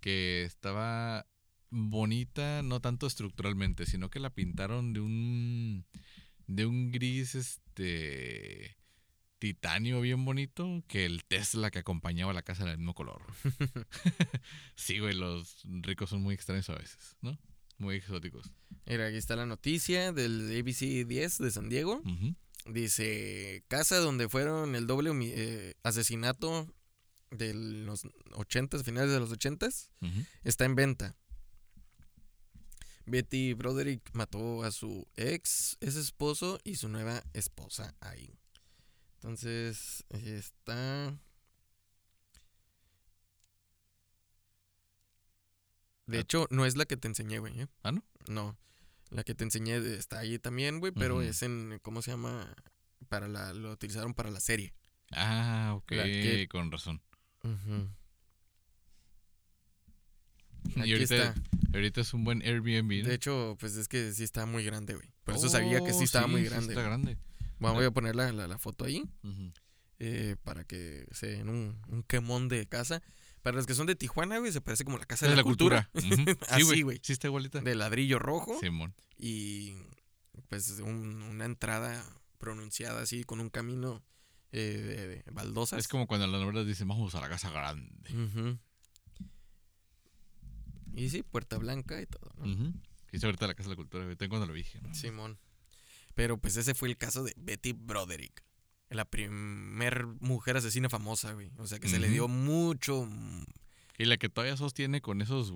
que estaba bonita, no tanto estructuralmente, sino que la pintaron de un de un gris este titanio bien bonito, que el Tesla que acompañaba la casa era del mismo color. [laughs] [laughs] sí, güey, los ricos son muy extraños a veces, ¿no? Muy exóticos. Mira, aquí está la noticia del ABC 10 de San Diego. Dice, casa donde fueron el doble eh, asesinato de los 80, finales de los 80, Ujú. está en venta. Betty Broderick mató a su ex, ex esposo y su nueva esposa ahí. Entonces, ahí está... De Ah. hecho, no es la que te enseñé, güey. ¿eh? Ah, ¿no? No. La que te enseñé está ahí también, güey, pero es en, ¿cómo se llama? Para la, lo utilizaron para la serie. Ah, ok, que- con razón. Y ahorita, está. ahorita es un buen Airbnb. ¿no? De hecho, pues es que sí está muy grande, güey. Por eso sabía que sí estaba muy grande. Oh, Está grande. Bueno, voy a poner la, la- la foto ahí eh, para que se den un, un quemón de casa. Para los que son de Tijuana, güey, se parece como la casa de la, la cultura. Ujú. Así, [laughs] Sí, güey. güey. Sí, está igualita. De ladrillo rojo Simón. y pues un- una entrada pronunciada así con un camino eh, de, de baldosas. Es como cuando las novelas dicen, vamos a la casa grande. Y sí, Puerta Blanca y todo, ¿no? Y es ahorita la casa de la cultura. güey. Tengo cuando lo dije. ¿no? Simón. Pero pues ese fue el caso de Betty Broderick. La primer mujer asesina famosa, güey. O sea que se le dio mucho. mm, Y la que todavía sostiene con esos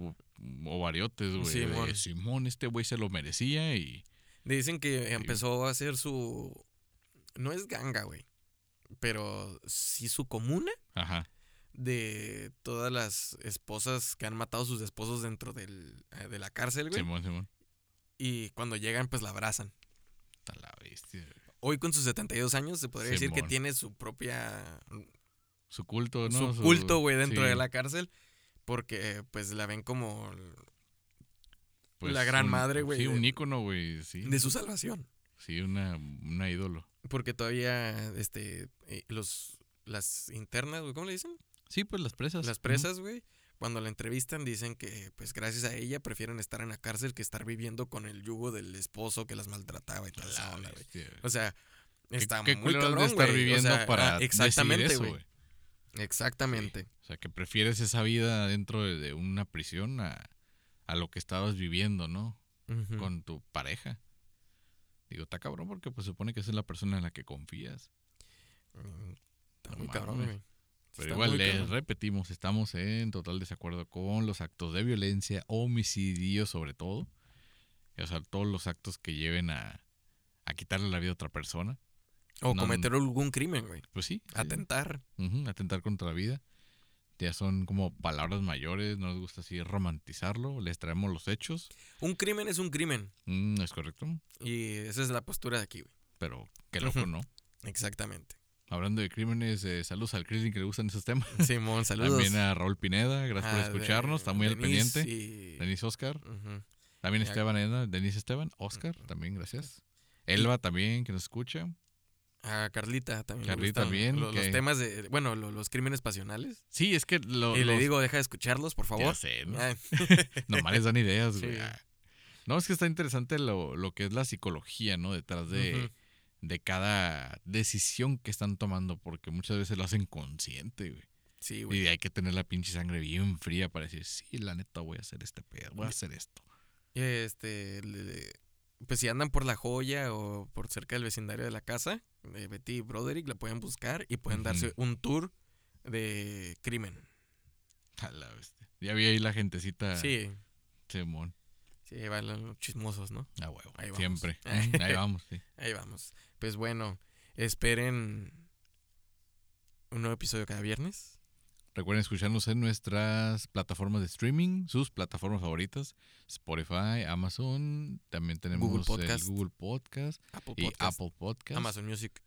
ovariotes, güey. de, Simón. Simón, este güey se lo merecía y... Dicen que empezó a hacer su. No es ganga, güey. Pero sí su comuna Ajá. de todas las esposas que han matado a sus esposos dentro del, eh, de la cárcel, güey. Simón, Simón. Y cuando llegan, pues la abrazan. Está la bestia. güey. Hoy con sus 72 años se podría decir que tiene su propia Su culto, ¿no? su culto, güey, dentro sí, de la cárcel. Porque, pues, la ven como pues, la gran un- madre, güey, Sí, de- un ícono, güey. Sí. de su salvación. Sí, una, una ídolo. Porque todavía, este, eh, los, las internas, güey, ¿cómo le dicen? Sí, pues las presas. Las presas, güey, cuando la entrevistan dicen que, pues, gracias a ella prefieren estar en la cárcel que estar viviendo con el yugo del esposo que las maltrataba y toda esa La onda, güey. bestia, güey. O sea, ¿Qué- está qué muy culeros de cabrón, estar. O viviendo sea, para ah, exactamente, güey. Exactamente. O sea, que prefieres esa vida dentro de, una prisión a, a lo que estabas viviendo, ¿no? Con tu pareja. Digo, está cabrón porque pues supone que esa es la persona en la que confías. Mm, Está No muy cabrón, mames. güey. Pero Está igual les repetimos, estamos en total desacuerdo con los actos de violencia, homicidio sobre todo. O sea, todos los actos que lleven a, a quitarle la vida a otra persona. O No, cometer algún crimen, güey. Pues sí. sí. Atentar. Atentar contra la vida. Ya son como palabras mayores, no nos gusta así romantizarlo, les traemos los hechos. Un crimen es un crimen. Mm, es correcto, Y esa es la postura de aquí, güey. pero qué loco. ¿no? Exactamente. Hablando de crímenes, eh, saludos al Krillin que le gustan esos temas. [laughs] Simón, saludos. También a Raúl Pineda, gracias Ah, por escucharnos, está muy al Denise pendiente. y- Denis Oscar, también. Esteban Ena, Denis Esteban, Oscar, también gracias. Elba también, que nos escucha. A Carlita también. Carlita lo- Los, temas de. Bueno, lo- los crímenes pasionales. Sí, es que lo, y le digo, deja de escucharlos, por favor. Ya sé, ¿no? Ah, [laughs] Nomás les dan ideas, güey. Sí. Ah. No, es que está interesante lo, lo que es la psicología, ¿no? Detrás de, Ujú. De cada decisión que están tomando, porque muchas veces lo hacen consciente, güey. Sí, güey. Y hay que tener la pinche sangre bien fría para decir, sí, la neta voy a hacer este pedo, voy a hacer esto. Este, pues si andan por la joya o por cerca del vecindario de la casa, de Betty y Broderick, la pueden buscar y pueden darse un tour de crimen. A la bestia. Ya vi ahí la gentecita. Sí, Simón. Sí, van los chismosos, ¿no? A huevo. Ahí vamos. Siempre. [laughs] Ahí vamos, sí. Ahí vamos. Pues bueno, esperen un nuevo episodio cada viernes. Recuerden escucharnos en nuestras plataformas de streaming, sus plataformas favoritas, Spotify, Amazon, también tenemos Google el Podcast. Google Podcast Apple y Podcast, Apple Podcast. Amazon Music.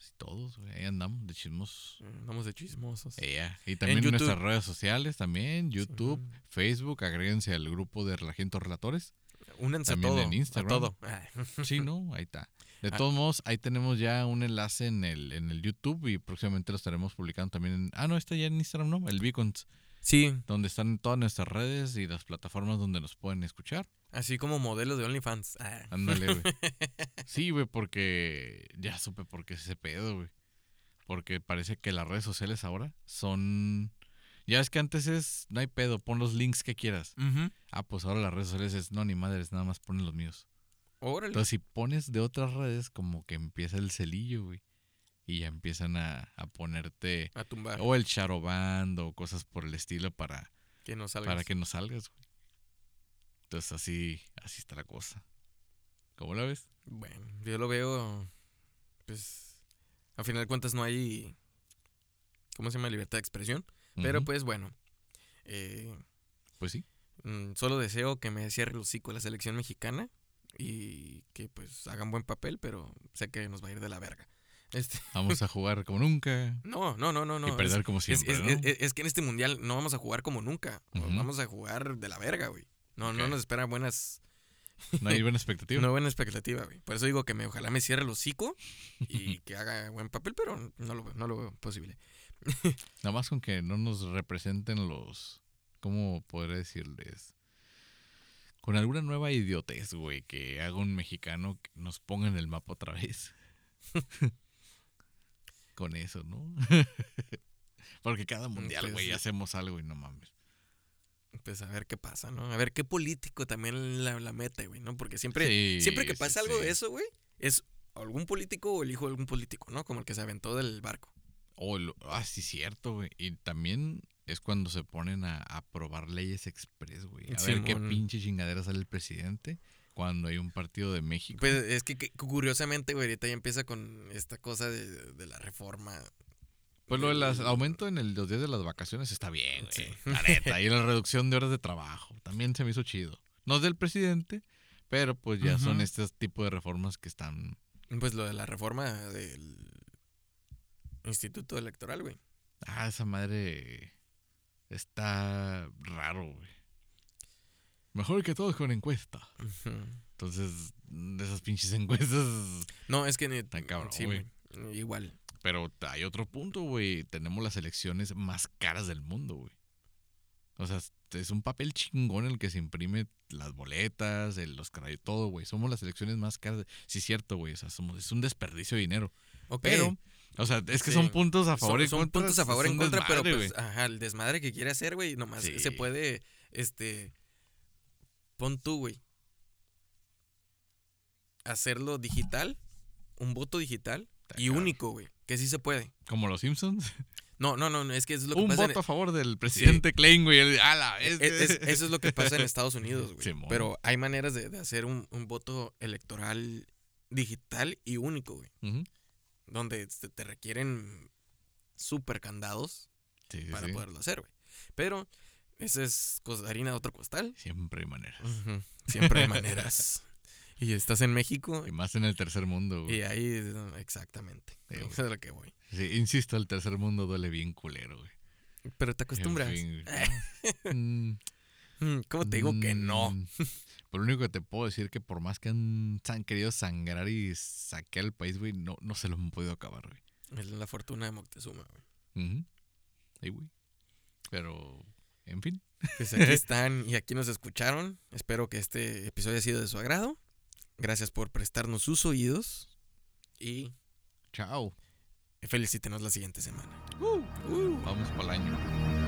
Sí, todos, güey, ahí andamos de chismos. Andamos de chismosos. Ea, Y también YouTube. nuestras redes sociales, también YouTube, Simón. Facebook, agréguense al grupo de Relajientos Relatores. Únanse a También todo. en a Instagram. todo. [laughs] Sí, ¿no? Ahí está. De Ah. todos modos, ahí tenemos ya un enlace en el, en el YouTube y próximamente lo estaremos publicando también en... Ah, no, está ya en Instagram, ¿no? El Beacons, Sí, donde están todas nuestras redes y las plataformas donde nos pueden escuchar. así como modelo de OnlyFans. Ah. Ándale, güey. [laughs] Sí, güey, porque ya supe por qué es ese pedo, güey. Porque parece que las redes sociales ahora son... Ya es que antes es, no hay pedo, pon los links que quieras. Ah, pues ahora las redes sociales es, no, ni madres, nada más ponen los míos. Órale. Entonces, si pones de otras redes, como que empieza el celillo, güey. Y ya empiezan a, a ponerte a tumbar. o el charoband o cosas por el estilo para, que no salgas. para que no salgas, güey. Entonces, así, así está la cosa. ¿Cómo la ves? Bueno, yo lo veo, pues, a final de cuentas no hay, ¿cómo se llama? Libertad de expresión. Pero pues bueno, eh, Pues sí. mm, solo deseo que me cierre el hocico la selección mexicana y que pues hagan buen papel, pero sé que nos va a ir de la verga. Este, [laughs] Vamos a jugar como nunca no, no, no, no, no. y perder es- como siempre, es- ¿no? es- es que en este mundial no vamos a jugar como nunca. Vamos a jugar de la verga, güey. No, no nos espera buenas, No hay buena expectativa. [laughs] una buena expectativa, güey. Por eso digo que me, ojalá me cierre el hocico y [laughs] que haga buen papel, pero no lo veo, no lo veo posible. [laughs] Nada más con que no nos representen los. ¿Cómo podré decirles? Con alguna nueva idiotez, güey, que haga un mexicano que nos ponga en el mapa otra vez. con eso, ¿no? Porque cada mundial, güey, sí. hacemos algo y no mames. Pues a ver qué pasa, ¿no? A ver qué político también la, la mete, güey, ¿no? Porque siempre, Sí, siempre que sí, pasa algo sí. de eso, güey, es algún político o el hijo de algún político, ¿no? Como el que se aventó del barco. Oh, lo- ah, sí, cierto, güey. Y también es cuando se ponen a aprobar leyes express, güey. A ver qué pinche chingadera sale el presidente cuando hay un partido de México. Pues es que, que curiosamente, güey, ahorita ya empieza con esta cosa de, de la reforma. Pues lo del aumento en el, los días de las vacaciones está bien, güey. Sí. La neta. Y la reducción de horas de trabajo. También se me hizo chido. No es del presidente, pero pues ya son este tipo de reformas que están. Pues lo de la reforma del Instituto Electoral, güey. Ah, esa madre está raro, güey. Mejor que todos con encuesta. Entonces, de esas pinches encuestas. No, es que ni- Está cabrón, sí, güey, Igual. Pero hay otro punto, güey. Tenemos las elecciones más caras del mundo, güey. O sea, es un papel chingón el que se imprime las boletas, el- los caray- todo, güey. Somos las elecciones más caras. Sí, es cierto, güey. O sea, somos, es un desperdicio de dinero. Ok. Pero, o sea, es que Sí. son puntos a favor son, y son contra. puntos a favor y contra, pero pues, ajá, el desmadre que quiere hacer, güey, nomás Sí. se puede, este, pon tú, güey, hacerlo digital, un voto digital y cabrón. único, güey, que sí se puede. Como los Simpsons. No, no, no, no, es que eso es lo que un pasa voto a favor del presidente Klein, güey. El- ala, es- este- es- eso es lo que pasa en Estados Unidos, [laughs] güey. Pero hay maneras de, de hacer un, un voto electoral digital y único, güey, donde te, te requieren super candados Sí, sí, para sí. poderlo hacer, güey. Pero esa es cos- harina de otro costal. Siempre hay maneras. Siempre hay maneras. [laughs] y estás en México Y más en el tercer mundo. güey. y ahí, exactamente. Sí, es a lo que voy. Sí, insisto, el tercer mundo duele bien culero, güey. Pero te acostumbras. En fin, [laughs] ¿no? Mm, ¿Cómo te digo que no? mm, Pero lo único que te puedo decir que por más que han querido sangrar y saquear el país, güey, no, no se lo han podido acabar, güey. Es la fortuna de Moctezuma. güey. Sí, güey. Pero, en fin. Pues aquí [laughs] están y aquí nos escucharon. Espero que este episodio haya sido de su agrado. Gracias por prestarnos sus oídos. Y Chao. felicítenos la siguiente semana. Vamos para el año.